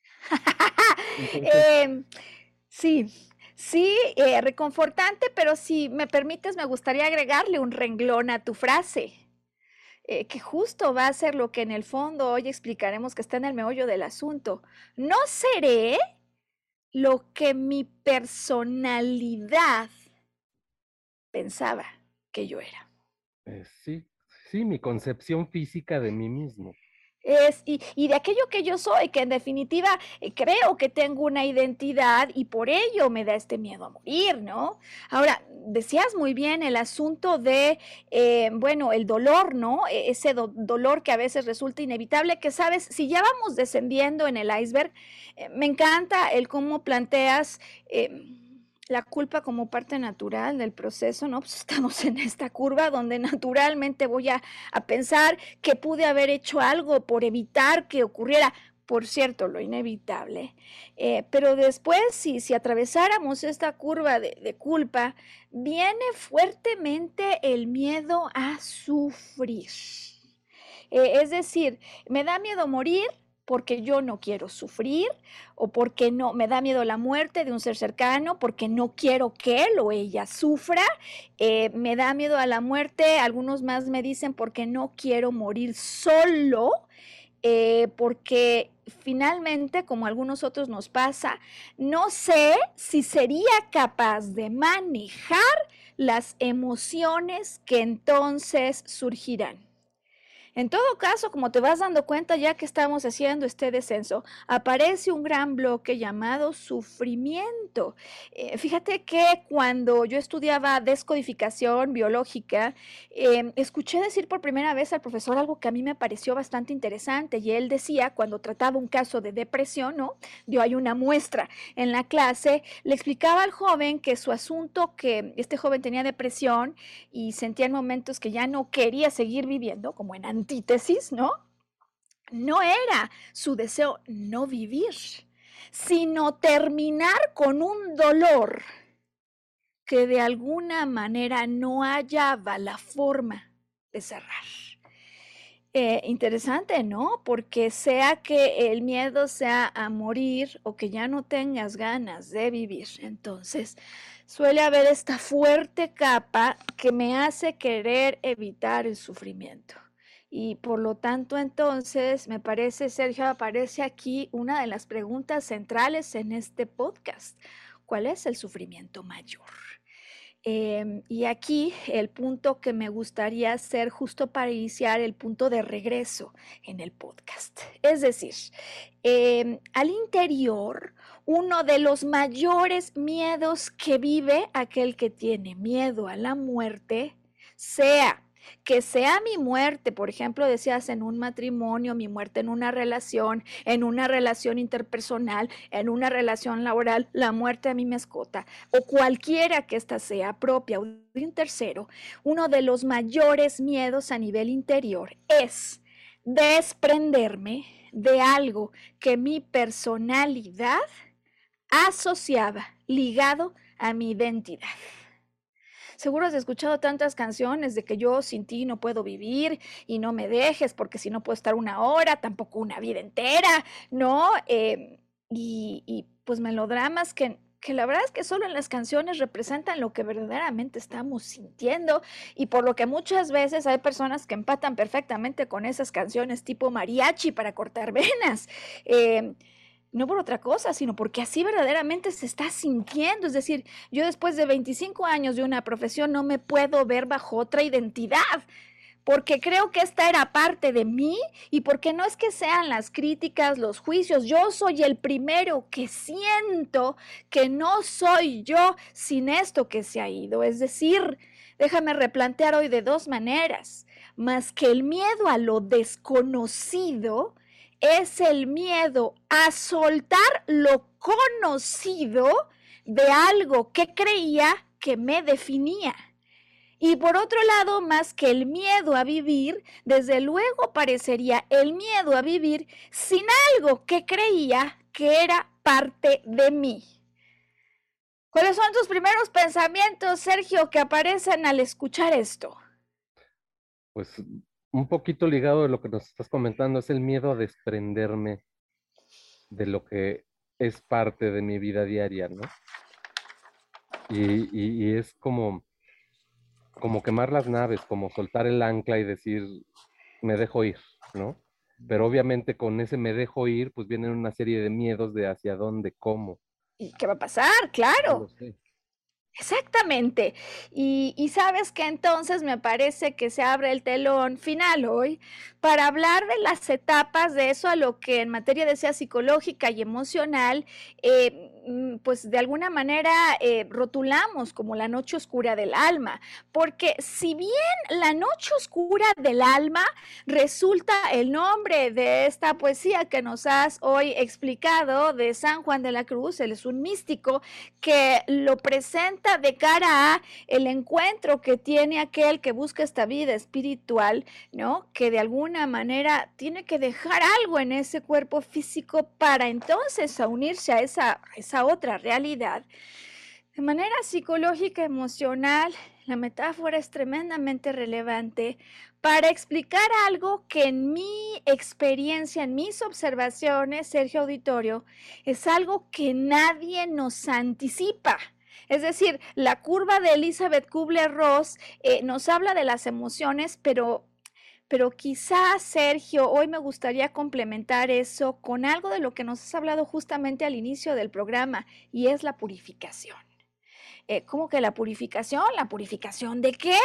<laughs> Em, sí, sí, eh, reconfortante, pero si me permites, me gustaría agregarle un renglón a tu frase. Eh, que justo va a ser lo que en el fondo hoy explicaremos que está en el meollo del asunto. No seré lo que mi personalidad pensaba que yo era. Eh, sí, sí, mi concepción física de mí mismo es, y, de aquello que yo soy, que en definitiva eh, creo que tengo una identidad y por ello me da este miedo a morir, ¿no? Ahora, decías muy bien el asunto de, eh, bueno, el dolor, ¿no? E, ese dolor que a veces resulta inevitable, que sabes, si ya vamos descendiendo en el iceberg, eh, me encanta el cómo planteas la culpa como parte natural del proceso, ¿no? <laughs> Pues estamos en esta curva donde naturalmente voy a, pensar que pude haber hecho algo por evitar que ocurriera, por cierto, lo inevitable. Eh, pero después, si, si atravesáramos esta curva de, culpa, viene fuertemente el miedo a sufrir. Eh, es decir, me da miedo morir, porque yo no quiero sufrir o porque no me da miedo la muerte de un ser cercano, porque no quiero que él o ella sufra, eh, me da miedo a la muerte, algunos más me dicen porque no quiero morir solo, eh, porque finalmente, como a algunos otros nos pasa, no sé si sería capaz de manejar las emociones que entonces surgirán. En todo caso, como te vas dando cuenta ya que estamos haciendo este descenso, aparece un gran bloque llamado sufrimiento. Eh, fíjate que cuando yo estudiaba descodificación biológica, em, escuché decir por primera vez al profesor algo que a mí me pareció bastante interesante y él decía, cuando trataba un caso de depresión, ¿no? Dio ahí una muestra en la clase, le explicaba al joven que su asunto, que este joven tenía depresión y sentía en momentos que ya no quería seguir viviendo, como en ¿no? No era su deseo no vivir, sino terminar con un dolor que de alguna manera no hallaba la forma de cerrar. Eh, interesante, ¿no? Porque sea que el miedo sea a morir o que ya no tengas ganas de vivir, entonces suele haber esta fuerte capa que me hace querer evitar el sufrimiento. Y por lo tanto, entonces, me parece, Sergio, aparece aquí una de las preguntas centrales en este podcast. ¿Cuál es el sufrimiento mayor? Em, y aquí el punto que me gustaría hacer justo para iniciar el punto de regreso en el podcast. Es decir, em, al interior, uno de los mayores miedos que vive aquel que tiene miedo a la muerte, sea que sea mi muerte, por ejemplo, decías en un matrimonio, mi muerte en una relación, en una relación interpersonal, en una relación laboral, la muerte de mi mascota, o cualquiera que ésta sea propia o de un tercero, uno de los mayores miedos a nivel interior es desprenderme de algo que mi personalidad asociaba, ligado a mi identidad. Seguro has escuchado tantas canciones de que yo sin ti no puedo vivir y no me dejes porque si no puedo estar una hora, tampoco una vida entera, ¿no? Em, y, pues melodramas que, que la verdad es que solo en las canciones representan lo que verdaderamente estamos sintiendo y por lo que muchas veces hay personas que empatan perfectamente con esas canciones tipo mariachi para cortar venas. Eh, no por otra cosa, sino porque así verdaderamente se está sintiendo. Es decir, yo después de 25 años de una profesión no me puedo ver bajo otra identidad, porque creo que esta era parte de mí y porque no es que sean las críticas, los juicios, yo soy el primero que siento que no soy yo sin esto que se ha ido. Es decir, déjame replantear hoy de dos maneras, más que el miedo a lo desconocido, es el miedo a soltar lo conocido de algo que creía que me definía. Y por otro lado, más que el miedo a vivir, desde luego parecería el miedo a vivir sin algo que creía que era parte de mí. ¿Cuáles son tus primeros pensamientos, Sergio, que aparecen al escuchar esto? Pues un poquito ligado de lo que nos estás comentando, es el miedo a desprenderme de lo que es parte de mi vida diaria, ¿no? Y, es como, como quemar las naves, como soltar el ancla y decir, me dejo ir, ¿no? Pero obviamente con ese me dejo ir, pues vienen una serie de miedos de hacia dónde, cómo. ¿Y qué va a pasar? Claro. Exactamente. Y, sabes que entonces me parece que se abre el telón final hoy para hablar de las etapas de eso a lo que en materia de sea psicológica y emocional, eh, pues de alguna manera eh, rotulamos como la noche oscura del alma. Porque si bien la noche oscura del alma resulta el nombre de esta poesía que nos has hoy explicado de San Juan de la Cruz, él es un místico que lo presenta de cara a el encuentro que tiene aquel que busca esta vida espiritual, ¿no? Que de alguna manera tiene que dejar algo en ese cuerpo físico para entonces unirse a esa, a esa otra realidad. De manera psicológica, emocional, la metáfora es tremendamente relevante para explicar algo que en mi experiencia, en mis observaciones, Sergio Auditorio, es algo que nadie nos anticipa. Es decir, la curva de Elizabeth Kubler-Ross eh, nos habla de las emociones, pero pero quizás, Sergio, hoy me gustaría complementar eso con algo de lo que nos has hablado justamente al inicio del programa, y es la purificación. Eh, ¿Cómo que la purificación? ¿La purificación de qué?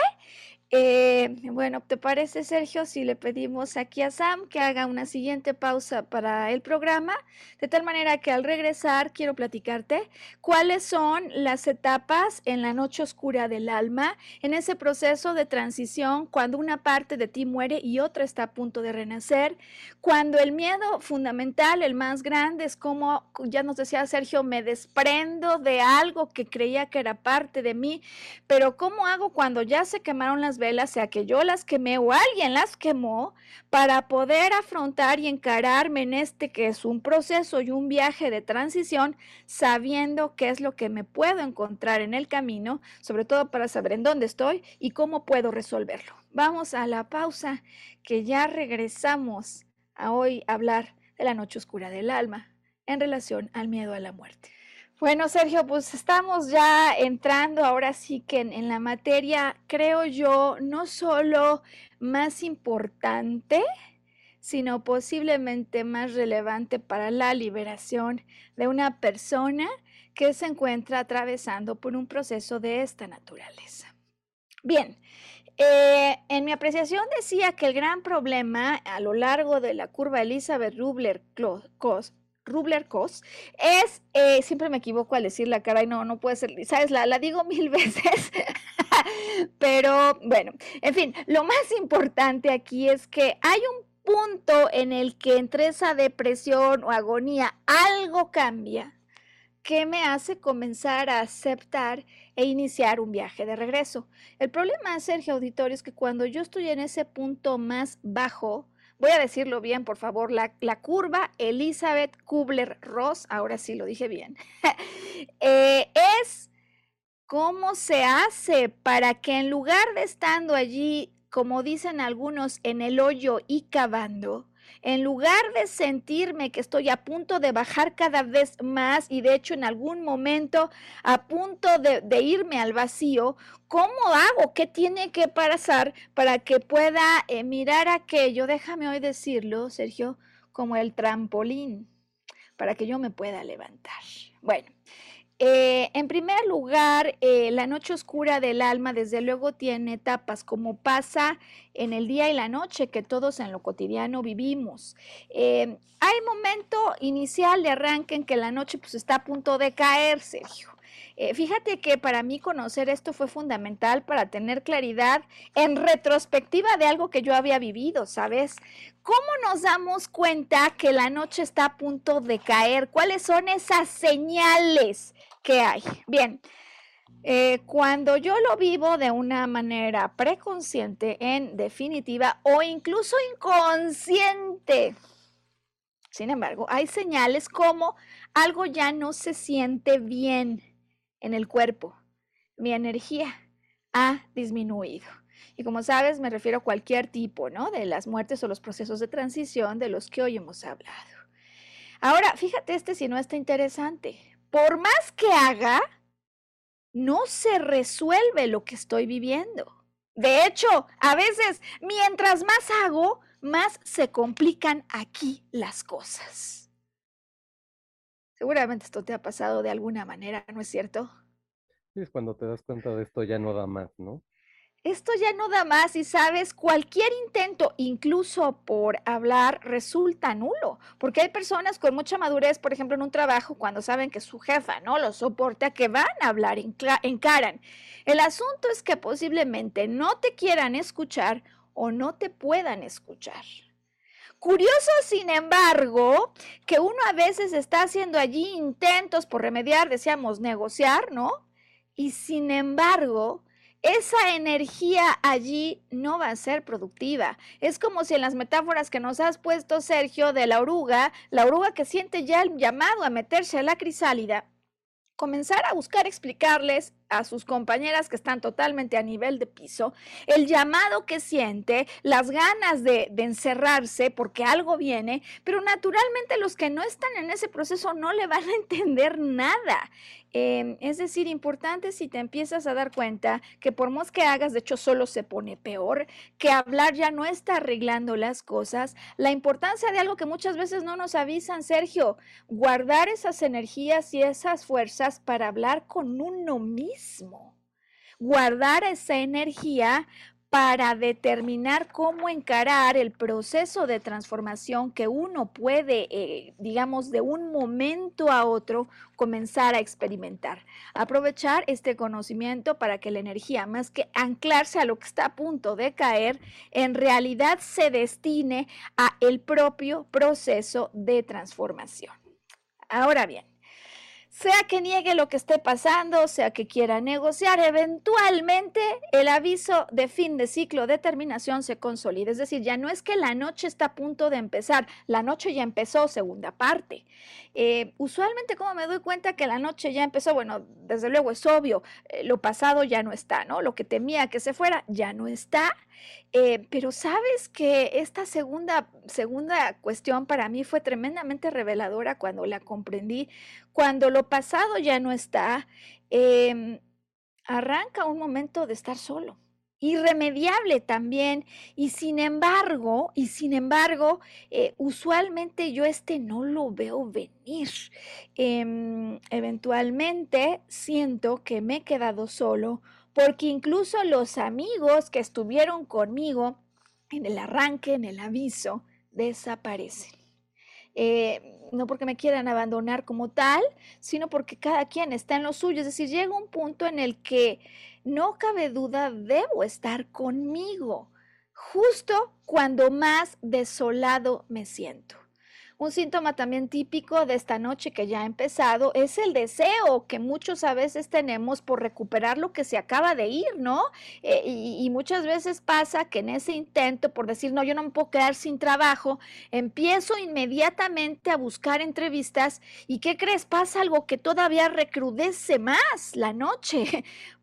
Eh, bueno, ¿te parece, Sergio, si le pedimos aquí a Sam que haga una siguiente pausa para el programa? De tal manera que al regresar quiero platicarte cuáles son las etapas en la noche oscura del alma, en ese proceso de transición cuando una parte de ti muere y otra está a punto de renacer, cuando el miedo fundamental, el más grande, es como, ya nos decía Sergio, me desprendo de algo que creía que era parte de mí, pero ¿cómo hago cuando ya se quemaron las velas, sea que yo las quemé o alguien las quemó, para poder afrontar y encararme en este que es un proceso y un viaje de transición, sabiendo qué es lo que me puedo encontrar en el camino, sobre todo para saber en dónde estoy y cómo puedo resolverlo. Vamos a la pausa, que ya regresamos a hoy hablar de la noche oscura del alma en relación al miedo a la muerte. Bueno, Sergio, pues estamos ya entrando ahora sí que en, la materia, creo yo, no solo más importante, sino posiblemente más relevante para la liberación de una persona que se encuentra atravesando por un proceso de esta naturaleza. Bien, eh, en mi apreciación decía que el gran problema a lo largo de la curva Elizabeth Rubler-Kos Rubler-Kos es, eh, siempre me equivoco al decir la cara y no, no puede ser, sabes, la, la digo <laughs> mil veces, pero bueno, en fin, lo más importante aquí es que hay un punto en el que entre esa depresión o agonía algo cambia que me hace comenzar a aceptar e iniciar un viaje de regreso. El problema, Sergio Auditorio, es que cuando yo estoy en ese punto más bajo, voy a decirlo bien, por favor, la, curva Elizabeth Kubler-Ross, ahora sí lo dije bien, <laughs> eh, es cómo se hace para que en lugar de estando allí, como dicen algunos, en el hoyo y cavando, en lugar de sentirme que estoy a punto de bajar cada vez más y de hecho en algún momento a punto de, irme al vacío, ¿cómo hago? ¿Qué tiene que pasar para que pueda eh, mirar aquello? Déjame hoy decirlo, Sergio, como el trampolín, para que yo me pueda levantar. Bueno. Eh, en primer lugar, eh, la noche oscura del alma, desde luego, tiene etapas, como pasa en el día y la noche que todos en lo cotidiano vivimos. Eh, hay momento inicial de arranque en que la noche pues, está a punto de caer, Sergio. fíjate que para mí conocer esto fue fundamental para tener claridad en retrospectiva de algo que yo había vivido, ¿sabes? ¿Cómo nos damos cuenta que la noche está a punto de caer? ¿Cuáles son esas señales ¿Qué hay? Bien, eh, cuando yo lo vivo de una manera preconsciente, en definitiva, o incluso inconsciente, sin embargo, hay señales como algo ya no se siente bien en el cuerpo. Mi energía ha disminuido. Y como sabes, me refiero a cualquier tipo, ¿no? De las muertes o los procesos de transición de los que hoy hemos hablado. Ahora, fíjate este si no está interesante. Por más que haga, no se resuelve lo que estoy viviendo. De hecho, a veces, mientras más hago, más se complican aquí las cosas. Seguramente esto te ha pasado de alguna manera, ¿no es cierto? Sí, es cuando te das cuenta de esto ya no da más, ¿no? Esto ya no da más y sabes, cualquier intento, incluso por hablar, resulta nulo, porque hay personas con mucha madurez, por ejemplo, en un trabajo, cuando saben que su jefa no lo soporta, que van a hablar, encaran. El asunto es que posiblemente no te quieran escuchar o no te puedan escuchar. Curioso, sin embargo, que uno a veces está haciendo allí intentos por remediar, decíamos, negociar, ¿no? Y sin embargo, esa energía allí no va a ser productiva. Es como si en las metáforas que nos has puesto, Sergio, de la oruga, la oruga que siente ya el llamado a meterse a la crisálida, comenzar a buscar explicarles a sus compañeras que están totalmente a nivel de piso, el llamado que siente, las ganas de, de, encerrarse porque algo viene, pero naturalmente los que no están en ese proceso no le van a entender nada. Em, es decir, importante si te empiezas a dar cuenta que por más que hagas, de hecho solo se pone peor, que hablar ya no está arreglando las cosas, la importancia de algo que muchas veces no nos avisan, Sergio, guardar esas energías y esas fuerzas para hablar con uno mismo guardar esa energía para determinar cómo encarar el proceso de transformación que uno puede, eh, digamos, de un momento a otro comenzar a experimentar. Aprovechar este conocimiento para que la energía, más que anclarse a lo que está a punto de caer, en realidad se destine a el propio proceso de transformación. Ahora bien, sea que niegue lo que esté pasando, sea que quiera negociar, eventualmente el aviso de fin de ciclo de terminación se consolida. Es decir, ya no es que la noche está a punto de empezar, la noche ya empezó, segunda parte. Eh, usualmente, como me doy cuenta que la noche ya empezó, bueno, desde luego es obvio, eh, lo pasado ya no está, ¿no? Lo que temía que se fuera ya no está. Eh, pero sabes que esta segunda, segunda cuestión para mí fue tremendamente reveladora cuando la comprendí. Cuando lo pasado ya no está, em, arranca un momento de estar solo irremediable también y sin embargo, y sin embargo, eh, usualmente yo este no lo veo venir. Em, eventualmente siento que me he quedado solo porque incluso los amigos que estuvieron conmigo en el arranque, en el aviso, desaparecen. Eh, no porque me quieran abandonar como tal, sino porque cada quien está en lo suyo. Es decir, llega un punto en el que no cabe duda, debo estar conmigo, justo cuando más desolado me siento. Un síntoma también típico de esta noche que ya ha empezado es el deseo que muchos a veces tenemos por recuperar lo que se acaba de ir, ¿no? Eh, y, muchas veces pasa que en ese intento por decir, no, yo no me puedo quedar sin trabajo, empiezo inmediatamente a buscar entrevistas y ¿qué crees? Pasa algo que todavía recrudece más la noche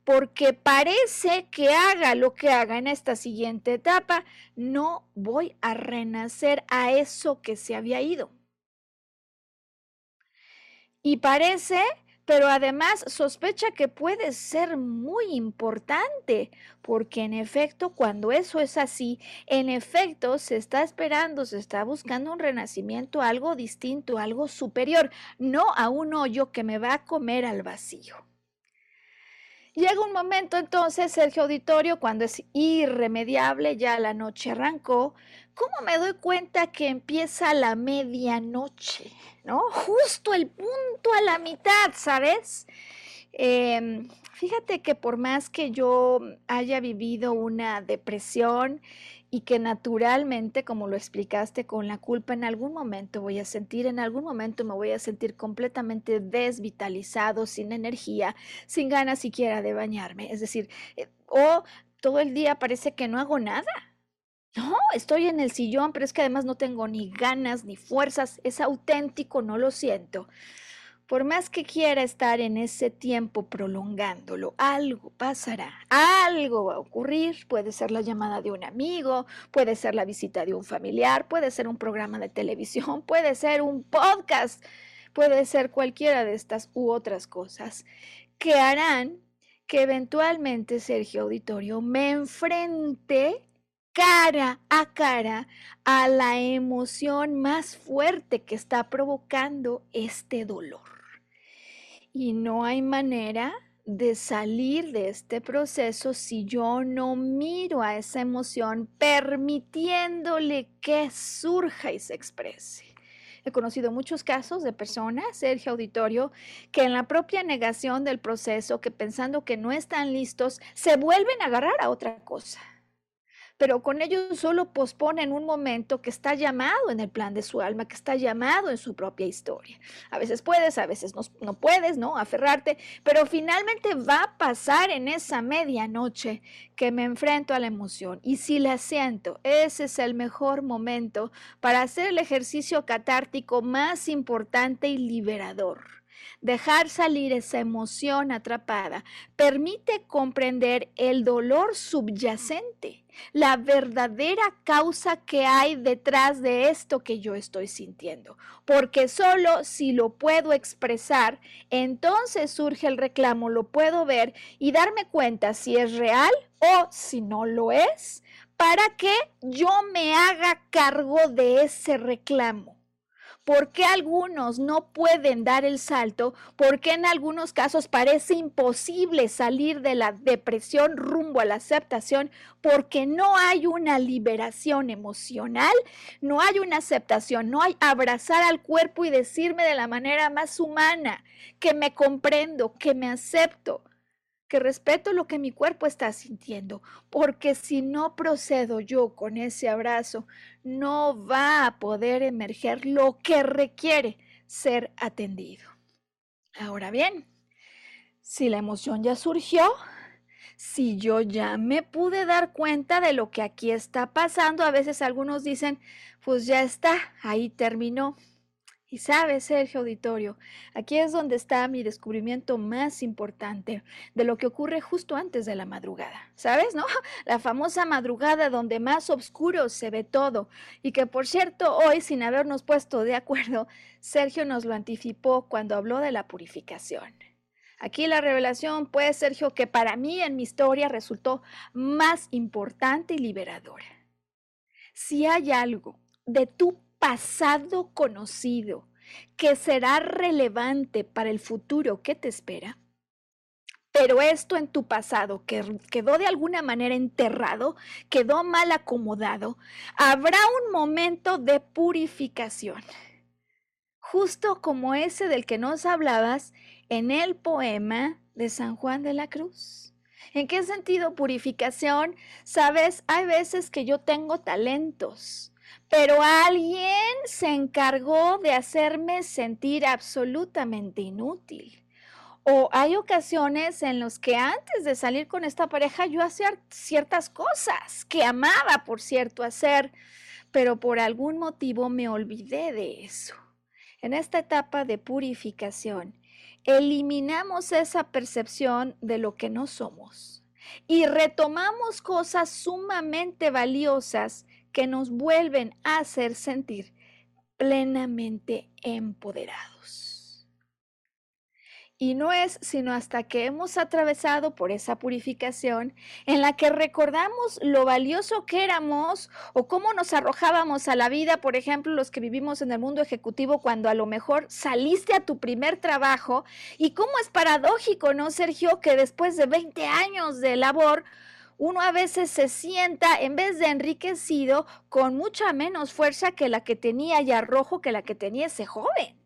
porque parece que haga lo que haga en esta siguiente etapa, no voy a renacer a eso que se había ido. Y parece, pero además sospecha que puede ser muy importante, porque en efecto, cuando eso es así, en efecto se está esperando, se está buscando un renacimiento, algo distinto, algo superior, no a un hoyo que me va a comer al vacío. Llega un momento entonces, Sergio Auditorio, cuando es irremediable, ya la noche arrancó, ¿cómo me doy cuenta que empieza la medianoche? ¿No? Justo el punto a la mitad, ¿sabes? Em, fíjate que por más que yo haya vivido una depresión y que naturalmente, como lo explicaste, con la culpa en algún momento voy a sentir, en algún momento me voy a sentir completamente desvitalizado, sin energía, sin ganas siquiera de bañarme. Es decir, eh, o todo el día parece que no hago nada. No, estoy en el sillón, pero es que además no tengo ni ganas ni fuerzas, es auténtico, no lo siento. Por más que quiera estar en ese tiempo prolongándolo, algo pasará, algo va a ocurrir. Puede ser la llamada de un amigo, puede ser la visita de un familiar, puede ser un programa de televisión, <laughs> puede ser un podcast, puede ser cualquiera de estas u otras cosas que harán que eventualmente Sergio Auditorio me enfrente cara a cara a la emoción más fuerte que está provocando este dolor y no hay manera de salir de este proceso si yo no miro a esa emoción permitiéndole que surja y se exprese. He conocido muchos casos de personas, Sergio Auditorio, que en la propia negación del proceso, que pensando que no están listos, se vuelven a agarrar a otra cosa pero con ellos solo posponen un momento que está llamado en el plan de su alma, que está llamado en su propia historia. A veces puedes, a veces no, no puedes, ¿no? Aferrarte, pero finalmente va a pasar en esa medianoche que me enfrento a la emoción. Y si la siento, ese es el mejor momento para hacer el ejercicio catártico más importante y liberador dejar salir esa emoción atrapada permite comprender el dolor subyacente la verdadera causa que hay detrás de esto que yo estoy sintiendo. Porque solo si lo puedo expresar, entonces surge el reclamo, lo puedo ver y darme cuenta si es real o si no lo es, para que yo me haga cargo de ese reclamo. ¿Por qué algunos no pueden dar el salto? ¿Por qué en algunos casos parece imposible salir de la depresión rumbo a la aceptación? Porque no hay una liberación emocional, no hay una aceptación, no hay abrazar al cuerpo y decirme de la manera más humana que me comprendo, que me acepto que respeto lo que mi cuerpo está sintiendo, porque si no procedo yo con ese abrazo, no va a poder emerger lo que requiere ser atendido. Ahora bien, si la emoción ya surgió, si yo ya me pude dar cuenta de lo que aquí está pasando, a veces algunos dicen, pues ya está, ahí terminó. Y sabes, Sergio Auditorio, aquí es donde está mi descubrimiento más importante de lo que ocurre justo antes de la madrugada. ¿Sabes, no? <laughs> La famosa madrugada donde más oscuro se ve todo. Y que, por cierto, hoy, sin habernos puesto de acuerdo, Sergio nos lo anticipó cuando habló de la purificación. Aquí la revelación, pues, Sergio, que para mí en mi historia resultó más importante y liberadora. Si hay algo de tu pasado conocido que será relevante para el futuro que te espera, pero esto en tu pasado que quedó de alguna manera enterrado, quedó mal acomodado, habrá un momento de purificación, justo como ese del que nos hablabas en el poema de San Juan de la Cruz. ¿En qué sentido purificación? Sabes, hay veces que yo tengo talentos, pero alguien se encargó de hacerme sentir absolutamente inútil. O hay ocasiones en las que antes de salir con esta pareja yo hacía ciertas cosas que amaba, por cierto, hacer, pero por algún motivo me olvidé de eso. En esta etapa de purificación, eliminamos esa percepción de lo que no somos y retomamos cosas sumamente valiosas que nos vuelven a hacer sentir plenamente empoderados. Y no es sino hasta que hemos atravesado por esa purificación en la que recordamos lo valioso que éramos o cómo nos arrojábamos a la vida, por ejemplo, los que vivimos en el mundo ejecutivo cuando a lo mejor saliste a tu primer trabajo y cómo es paradójico, ¿no, Sergio? Que después de 20 años de labor, uno a veces se sienta, en vez de enriquecido, con mucha menos fuerza que la que tenía y arrojo que la que tenía ese joven.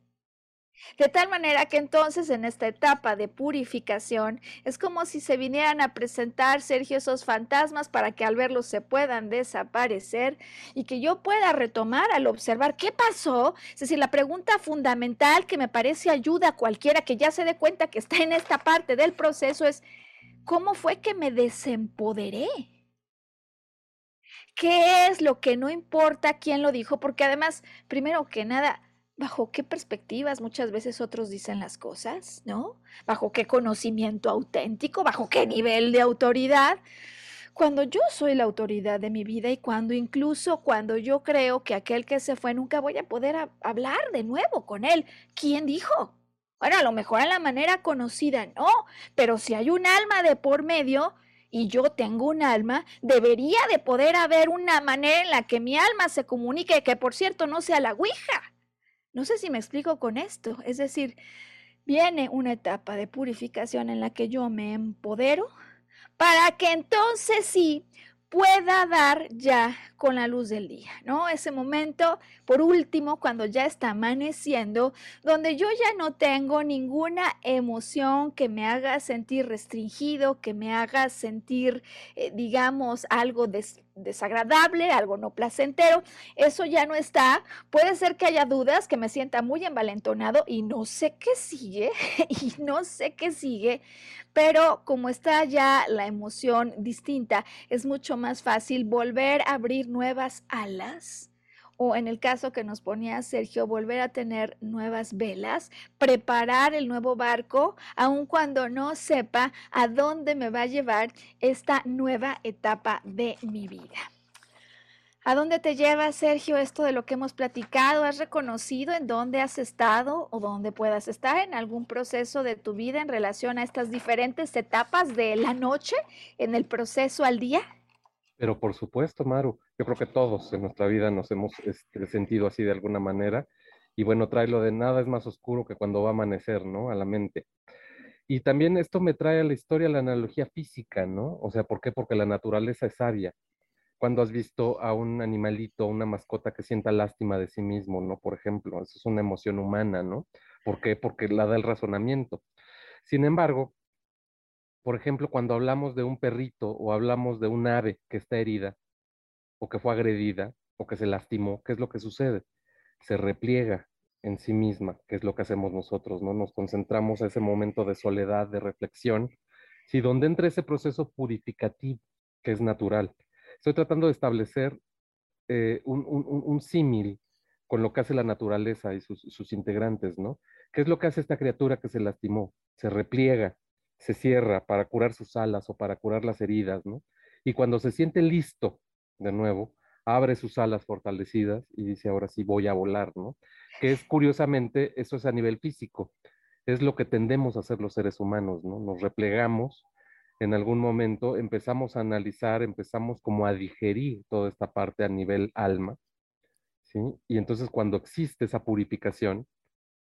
De tal manera que entonces en esta etapa de purificación es como si se vinieran a presentar, Sergio, esos fantasmas para que al verlos se puedan desaparecer y que yo pueda retomar al observar qué pasó. Es decir, la pregunta fundamental que me parece ayuda a cualquiera que ya se dé cuenta que está en esta parte del proceso es, ¿Cómo fue que me desempoderé? ¿Qué es lo que no importa quién lo dijo? Porque además, primero que nada, bajo qué perspectivas muchas veces otros dicen las cosas, ¿no? Bajo qué conocimiento auténtico, bajo qué nivel de autoridad. Cuando yo soy la autoridad de mi vida y cuando incluso cuando yo creo que aquel que se fue nunca voy a poder hablar de nuevo con él, ¿quién dijo? Bueno, a lo mejor en la manera conocida, no, pero si hay un alma de por medio, y yo tengo un alma, debería de poder haber una manera en la que mi alma se comunique, que por cierto no sea la Ouija. No sé si me explico con esto. Es decir, viene una etapa de purificación en la que yo me empodero para que entonces sí pueda dar ya con la luz del día, ¿no? Ese momento, por último, cuando ya está amaneciendo, donde yo ya no tengo ninguna emoción que me haga sentir restringido, que me haga sentir, eh, digamos, algo desagradable, algo no placentero, eso ya no está. Puede ser que haya dudas, que me sienta muy envalentonado y no sé qué sigue, <laughs> y no sé qué sigue, pero como está ya la emoción distinta, es mucho más fácil volver a abrir nuevas alas o en el caso que nos ponía Sergio, volver a tener nuevas velas, preparar el nuevo barco, aun cuando no sepa a dónde me va a llevar esta nueva etapa de mi vida. ¿A dónde te lleva, Sergio, esto de lo que hemos platicado? ¿Has reconocido en dónde has estado o dónde puedas estar en algún proceso de tu vida en relación a estas diferentes etapas de la noche en el proceso al día? Pero por supuesto, Maru, yo creo que todos en nuestra vida nos hemos este, sentido así de alguna manera. Y bueno, trae lo de nada es más oscuro que cuando va a amanecer, ¿no? A la mente. Y también esto me trae a la historia la analogía física, ¿no? O sea, ¿por qué? Porque la naturaleza es sabia cuando has visto a un animalito, una mascota que sienta lástima de sí mismo, ¿no? Por ejemplo, eso es una emoción humana, ¿no? ¿Por qué? Porque la da el razonamiento. Sin embargo, por ejemplo, cuando hablamos de un perrito o hablamos de un ave que está herida o que fue agredida o que se lastimó, ¿qué es lo que sucede? Se repliega en sí misma, que es lo que hacemos nosotros, ¿no? Nos concentramos en ese momento de soledad, de reflexión, si donde entra ese proceso purificativo, que es natural, Estoy tratando de establecer eh, un, símil con lo que hace la naturaleza y sus, integrantes, ¿no? ¿Qué es lo que hace esta criatura que se lastimó? Se repliega, se cierra para curar sus alas o para curar las heridas, ¿no? Y cuando se siente listo, de nuevo, abre sus alas fortalecidas y dice, ahora sí voy a volar, ¿no? Que es curiosamente, eso es a nivel físico, es lo que tendemos a hacer los seres humanos, ¿no? Nos replegamos en algún momento empezamos a analizar, empezamos como a digerir toda esta parte a nivel alma, ¿sí? Y entonces cuando existe esa purificación,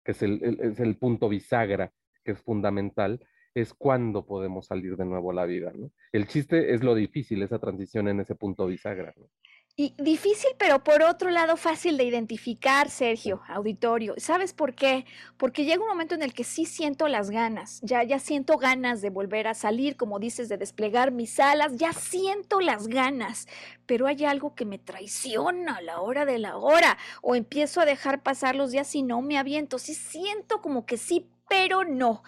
que es el, es el punto bisagra, que es fundamental, es cuando podemos salir de nuevo a la vida, ¿no? El chiste es lo difícil, esa transición en ese punto bisagra, ¿no? Y difícil, pero por otro lado fácil de identificar, Sergio, auditorio. ¿Sabes por qué? Porque llega un momento en el que sí siento las ganas, ya, ya siento ganas de volver a salir, como dices, de desplegar mis alas, ya siento las ganas, pero hay algo que me traiciona a la hora de la hora, o empiezo a dejar pasar los días y no me aviento, sí siento como que sí pero no.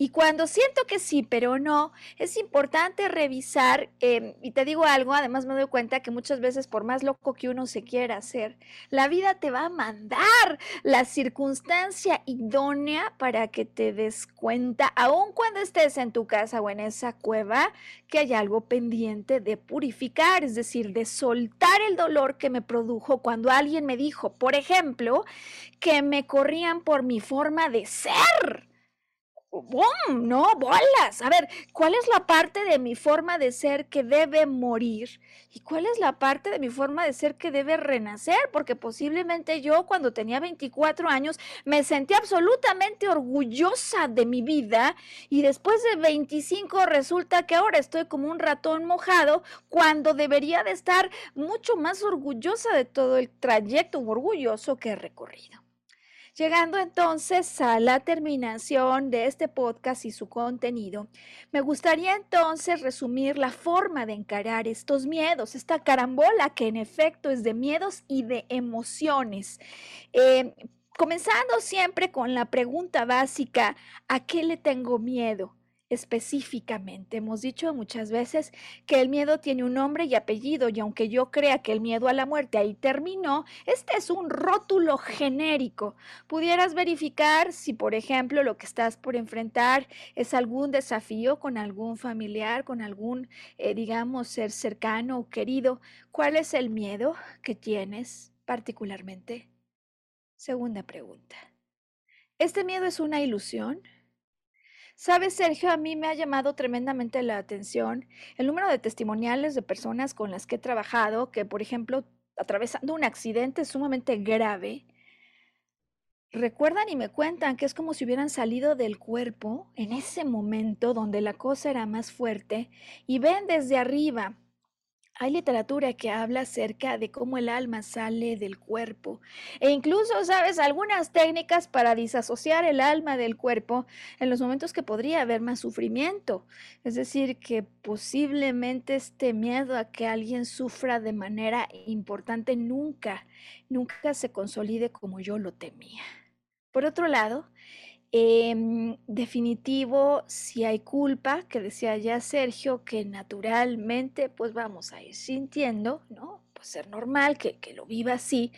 Y cuando siento que sí, pero no, es importante revisar, em, y te digo algo, además me doy cuenta que muchas veces por más loco que uno se quiera hacer, la vida te va a mandar la circunstancia idónea para que te des cuenta, aun cuando estés en tu casa o en esa cueva, que hay algo pendiente de purificar, es decir, de soltar el dolor que me produjo cuando alguien me dijo, por ejemplo, que me corrían por mi forma de ser ¡Bum! No, bolas. A ver, ¿cuál es la parte de mi forma de ser que debe morir? ¿Y cuál es la parte de mi forma de ser que debe renacer? Porque posiblemente yo cuando tenía 24 años me sentí absolutamente orgullosa de mi vida y después de 25 resulta que ahora estoy como un ratón mojado cuando debería de estar mucho más orgullosa de todo el trayecto orgulloso que he recorrido. Llegando entonces a la terminación de este podcast y su contenido, me gustaría entonces resumir la forma de encarar estos miedos, esta carambola que en efecto es de miedos y de emociones. Eh, comenzando siempre con la pregunta básica, ¿a qué le tengo miedo? Específicamente. Hemos dicho muchas veces que el miedo tiene un nombre y apellido y aunque yo crea que el miedo a la muerte ahí terminó, este es un rótulo genérico. Pudieras verificar si, por ejemplo, lo que estás por enfrentar es algún desafío con algún familiar, con algún, eh, digamos, ser cercano o querido. ¿Cuál es el miedo que tienes particularmente? Segunda pregunta. ¿Este miedo es una ilusión? Sabes, Sergio, a mí me ha llamado tremendamente la atención el número de testimoniales de personas con las que he trabajado que, por ejemplo, atravesando un accidente sumamente grave, recuerdan y me cuentan que es como si hubieran salido del cuerpo en ese momento donde la cosa era más fuerte y ven desde arriba hay literatura que habla acerca de cómo el alma sale del cuerpo e incluso, sabes, algunas técnicas para disasociar el alma del cuerpo en los momentos que podría haber más sufrimiento. Es decir, que posiblemente este miedo a que alguien sufra de manera importante nunca, nunca se consolide como yo lo temía. Por otro lado, Em, definitivo, si hay culpa, que decía ya Sergio, que naturalmente pues vamos a ir sintiendo, ¿no? Pues ser normal, que, lo viva así.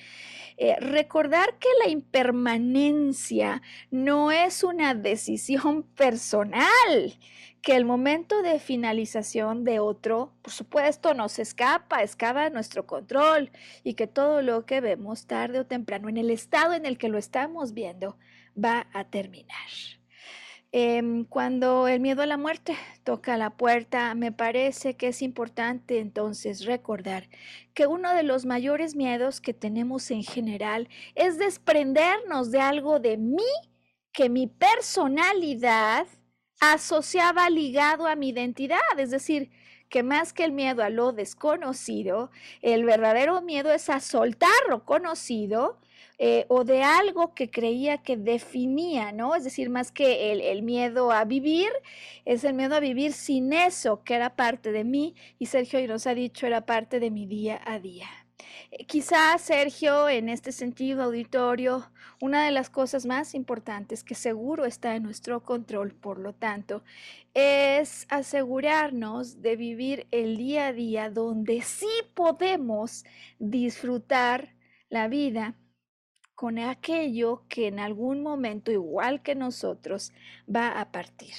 Eh, recordar que la impermanencia no es una decisión personal, que el momento de finalización de otro, por supuesto, nos escapa, escapa de nuestro control y que todo lo que vemos tarde o temprano, en el estado en el que lo estamos viendo, va a terminar. Em, cuando el miedo a la muerte toca la puerta, me parece que es importante entonces recordar que uno de los mayores miedos que tenemos en general es desprendernos de algo de mí que mi personalidad asociaba ligado a mi identidad, es decir, que más que el miedo a lo desconocido, el verdadero miedo es a soltar lo conocido eh, o de algo que creía que definía, ¿no? Es decir, más que el, miedo a vivir, es el miedo a vivir sin eso, que era parte de mí, y Sergio nos ha dicho, era parte de mi día a día. Eh, quizás, Sergio, en este sentido, auditorio, una de las cosas más importantes que seguro está en nuestro control, por lo tanto, es asegurarnos de vivir el día a día donde sí podemos disfrutar la vida con aquello que en algún momento, igual que nosotros, va a partir.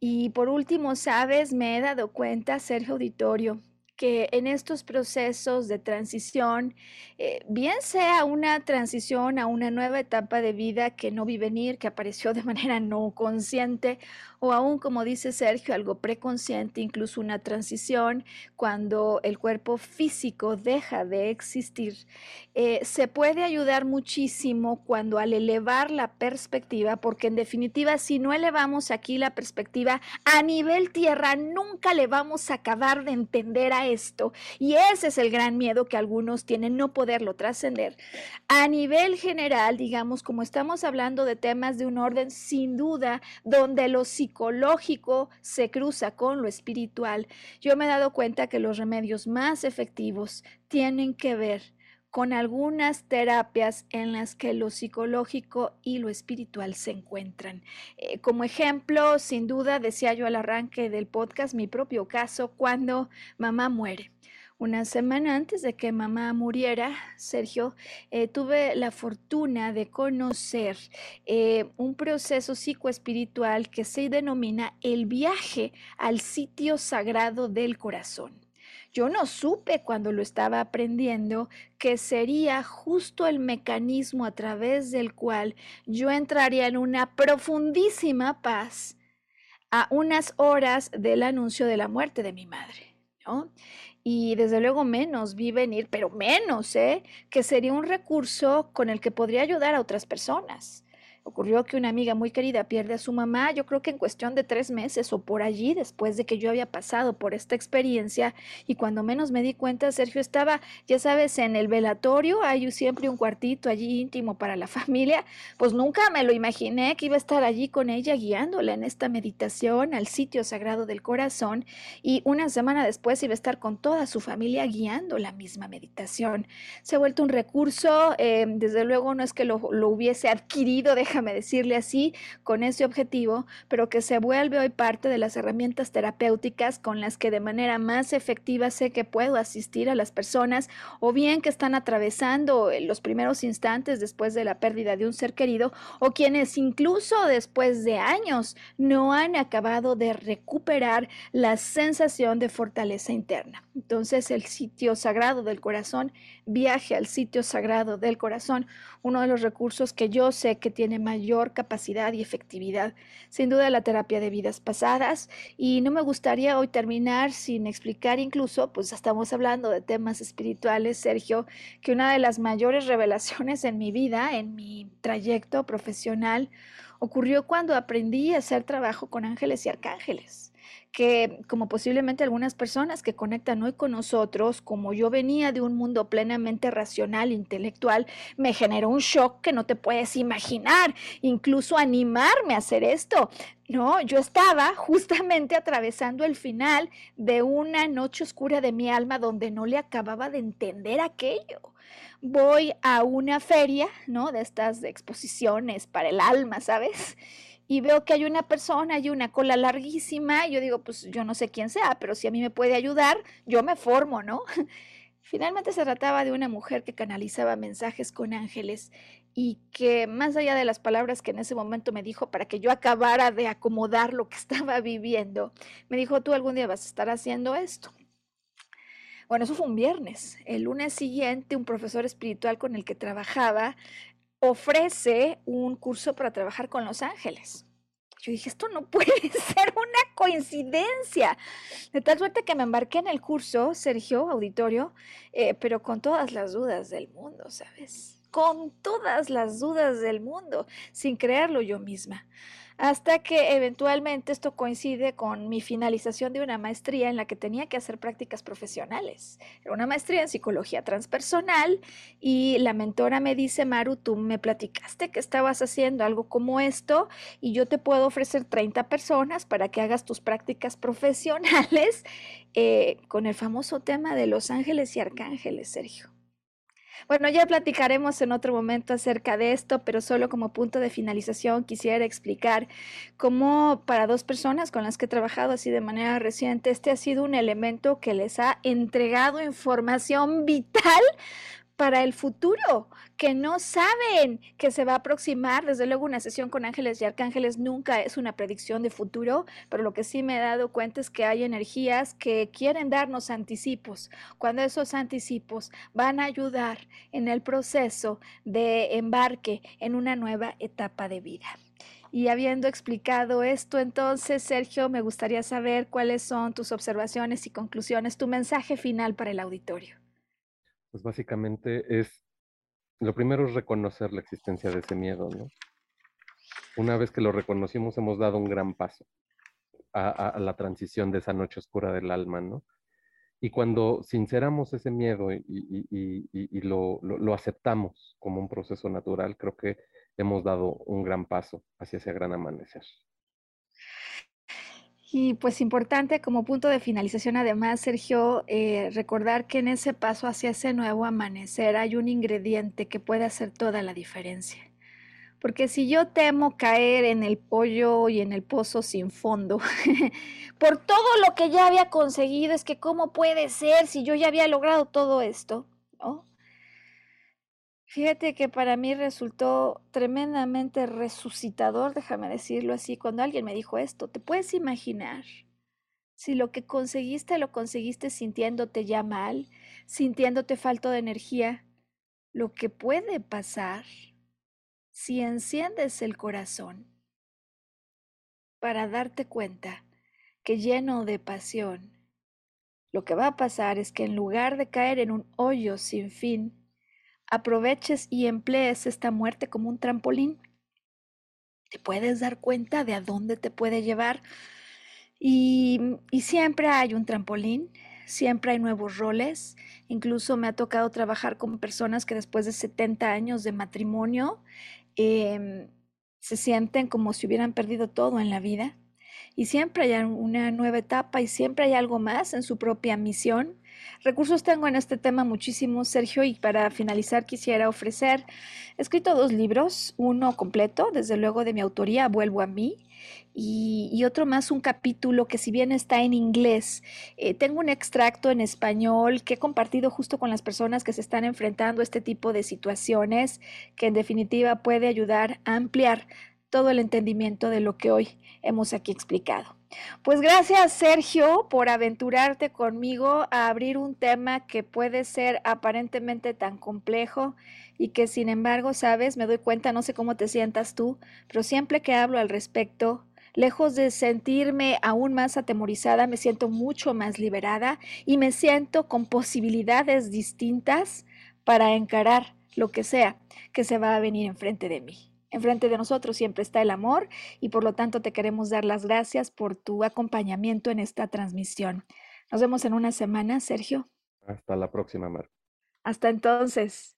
Y por último, sabes, me he dado cuenta, Sergio Auditorio, que en estos procesos de transición, eh, bien sea una transición a una nueva etapa de vida que no vi venir, que apareció de <laughs> manera no consciente, o aún, como dice Sergio, algo preconsciente, incluso una transición cuando el cuerpo físico deja de existir, eh, se puede ayudar muchísimo cuando al elevar la perspectiva, porque en definitiva, si no elevamos aquí la perspectiva a nivel tierra, nunca le vamos a acabar de entender a esto. Y ese es el gran miedo que algunos tienen, no poderlo trascender. A nivel general, digamos, como estamos hablando de temas de un orden, sin duda, donde lo psicológico se cruza con lo espiritual, yo me he dado cuenta que los remedios más efectivos tienen que ver con algunas terapias en las que lo psicológico y lo espiritual se encuentran. Eh, como ejemplo, sin duda, decía yo al arranque del podcast, mi propio caso cuando mamá muere. Una semana antes de que mamá muriera, Sergio, eh, tuve la fortuna de conocer eh, un proceso psicoespiritual que se denomina el viaje al sitio sagrado del corazón. Yo no supe cuando lo estaba aprendiendo que sería justo el mecanismo a través del cual yo entraría en una profundísima paz a unas horas del anuncio de la muerte de mi madre. ¿no? Y desde luego menos vi venir, pero menos, ¿eh? que sería un recurso con el que podría ayudar a otras personas. Ocurrió que una amiga muy querida pierde a su mamá, yo creo que en cuestión de tres meses o por allí, después de que yo había pasado por esta experiencia, y cuando menos me di cuenta, Sergio estaba, ya sabes, en el velatorio, hay siempre un cuartito allí íntimo para la <laughs> familia, pues nunca me lo imaginé que iba a estar allí con ella guiándola en esta meditación al sitio sagrado del corazón, y una semana después iba a estar con toda su familia guiando la misma meditación. Se ha vuelto un recurso, eh, desde luego no es que lo, hubiese adquirido, déjame déjame decirle así, con ese objetivo, pero que se vuelve hoy parte de las herramientas terapéuticas con las que de manera más efectiva sé que puedo asistir a las personas o bien que están atravesando los primeros instantes después de la pérdida de un ser querido o quienes incluso después de años no han acabado de recuperar la sensación de fortaleza interna. Entonces el sitio sagrado del corazón, viaje al sitio sagrado del corazón, uno de los recursos que yo sé que tiene mayor capacidad y efectividad, sin duda la terapia de vidas pasadas. Y no me gustaría hoy terminar sin explicar incluso, pues estamos hablando de temas espirituales, Sergio, que una de las mayores revelaciones en mi vida, en mi trayecto profesional, ocurrió cuando aprendí a hacer trabajo con ángeles y arcángeles que como posiblemente algunas personas que conectan hoy con nosotros, como yo venía de un mundo plenamente racional, intelectual, me generó un shock que no te puedes imaginar, incluso animarme a hacer esto. No, yo estaba justamente atravesando el final de una noche oscura de mi alma donde no le acababa de entender aquello voy a una feria, ¿no? De estas exposiciones para el alma, ¿sabes? Y veo que hay una persona y una cola larguísima, y yo digo, pues yo no sé quién sea, pero si a mí me puede ayudar, yo me formo, ¿no? <laughs> Finalmente se trataba de una mujer que canalizaba mensajes con ángeles y que más allá de las palabras que en ese momento me dijo para que yo acabara de acomodar lo que <laughs> estaba viviendo, me dijo, tú algún día vas a estar haciendo esto. Bueno, eso fue un viernes. El lunes siguiente, un profesor espiritual con el que trabajaba ofrece un curso para trabajar con los ángeles. Yo dije, esto no <laughs> puede ser una coincidencia. De tal suerte que me embarqué en el curso, Sergio, auditorio, eh, pero con todas las dudas del mundo, ¿sabes? Con todas las dudas del mundo, sin creerlo yo misma hasta que eventualmente esto coincide con mi finalización de una maestría en la que tenía que hacer prácticas profesionales. Era una maestría en psicología transpersonal y la mentora me dice, Maru, tú me platicaste que estabas haciendo algo como esto y yo te puedo ofrecer 30 personas para que hagas tus prácticas profesionales eh, con el famoso tema de los ángeles y arcángeles, Sergio. Bueno, ya platicaremos en otro momento acerca de esto, pero solo como punto de finalización quisiera explicar cómo para dos personas con las que he trabajado así de manera reciente, este ha sido un elemento que les ha entregado información vital para el futuro, que no saben que se va a aproximar. Desde luego una sesión con ángeles y arcángeles nunca es una predicción de futuro, pero lo que sí me he dado cuenta es que hay energías que quieren darnos anticipos. Cuando esos anticipos van a ayudar en el proceso de embarque en una nueva etapa de vida. Y habiendo explicado esto, entonces, Sergio, me gustaría saber cuáles son tus observaciones y conclusiones, tu mensaje final para el auditorio. Pues básicamente es, lo primero es reconocer la existencia de ese miedo, ¿no? Una vez que lo reconocimos, hemos dado un gran paso a, la transición de esa noche oscura del alma, ¿no? Y cuando sinceramos ese miedo y, lo, lo, aceptamos como un proceso natural, creo que hemos dado un gran paso hacia ese gran amanecer. Y pues importante como punto de finalización, además, Sergio, eh, recordar que en ese paso hacia ese nuevo amanecer hay un ingrediente que puede hacer toda la diferencia. Porque si yo temo caer en el pollo y en el pozo sin fondo, <laughs> por todo lo que ya había conseguido, es que cómo puede ser si yo ya había logrado todo esto, ¿no? Fíjate que para mí resultó tremendamente resucitador, déjame decirlo así, cuando alguien me dijo esto, ¿te puedes imaginar si lo que conseguiste lo conseguiste sintiéndote ya mal, sintiéndote falto de energía? Lo que puede pasar si enciendes el corazón para darte cuenta que lleno de pasión, lo que va a pasar es que en lugar de caer en un hoyo sin fin, aproveches y emplees esta muerte como un trampolín. Te puedes dar cuenta de a dónde te puede llevar. Y, y, siempre hay un trampolín, siempre hay nuevos roles. Incluso me ha tocado trabajar con personas que después de 70 años de matrimonio em, se sienten como si hubieran perdido todo en la vida. Y siempre hay una nueva etapa y siempre hay algo más en su propia misión Recursos tengo en este tema muchísimos, Sergio, y para finalizar quisiera ofrecer, he escrito dos libros, uno completo, desde luego de mi autoría, Vuelvo a mí, y, otro más, un capítulo que si bien está en inglés, eh, tengo un extracto en español que he compartido justo con las personas que se están enfrentando a este tipo de situaciones, que en definitiva puede ayudar a ampliar todo el entendimiento de lo que hoy hemos aquí explicado. Pues gracias Sergio por aventurarte conmigo a abrir un tema que puede ser aparentemente tan complejo y que sin embargo, sabes, me doy cuenta, no sé cómo te sientas tú, pero siempre que hablo al respecto, lejos de sentirme aún más atemorizada, me siento mucho más liberada y me siento con posibilidades distintas para encarar lo que sea que se va a venir enfrente de mí. Enfrente de nosotros siempre está el amor y por lo tanto te queremos dar las gracias por tu acompañamiento en esta transmisión. Nos vemos en una semana, Sergio. Hasta la próxima, Mar. Hasta entonces.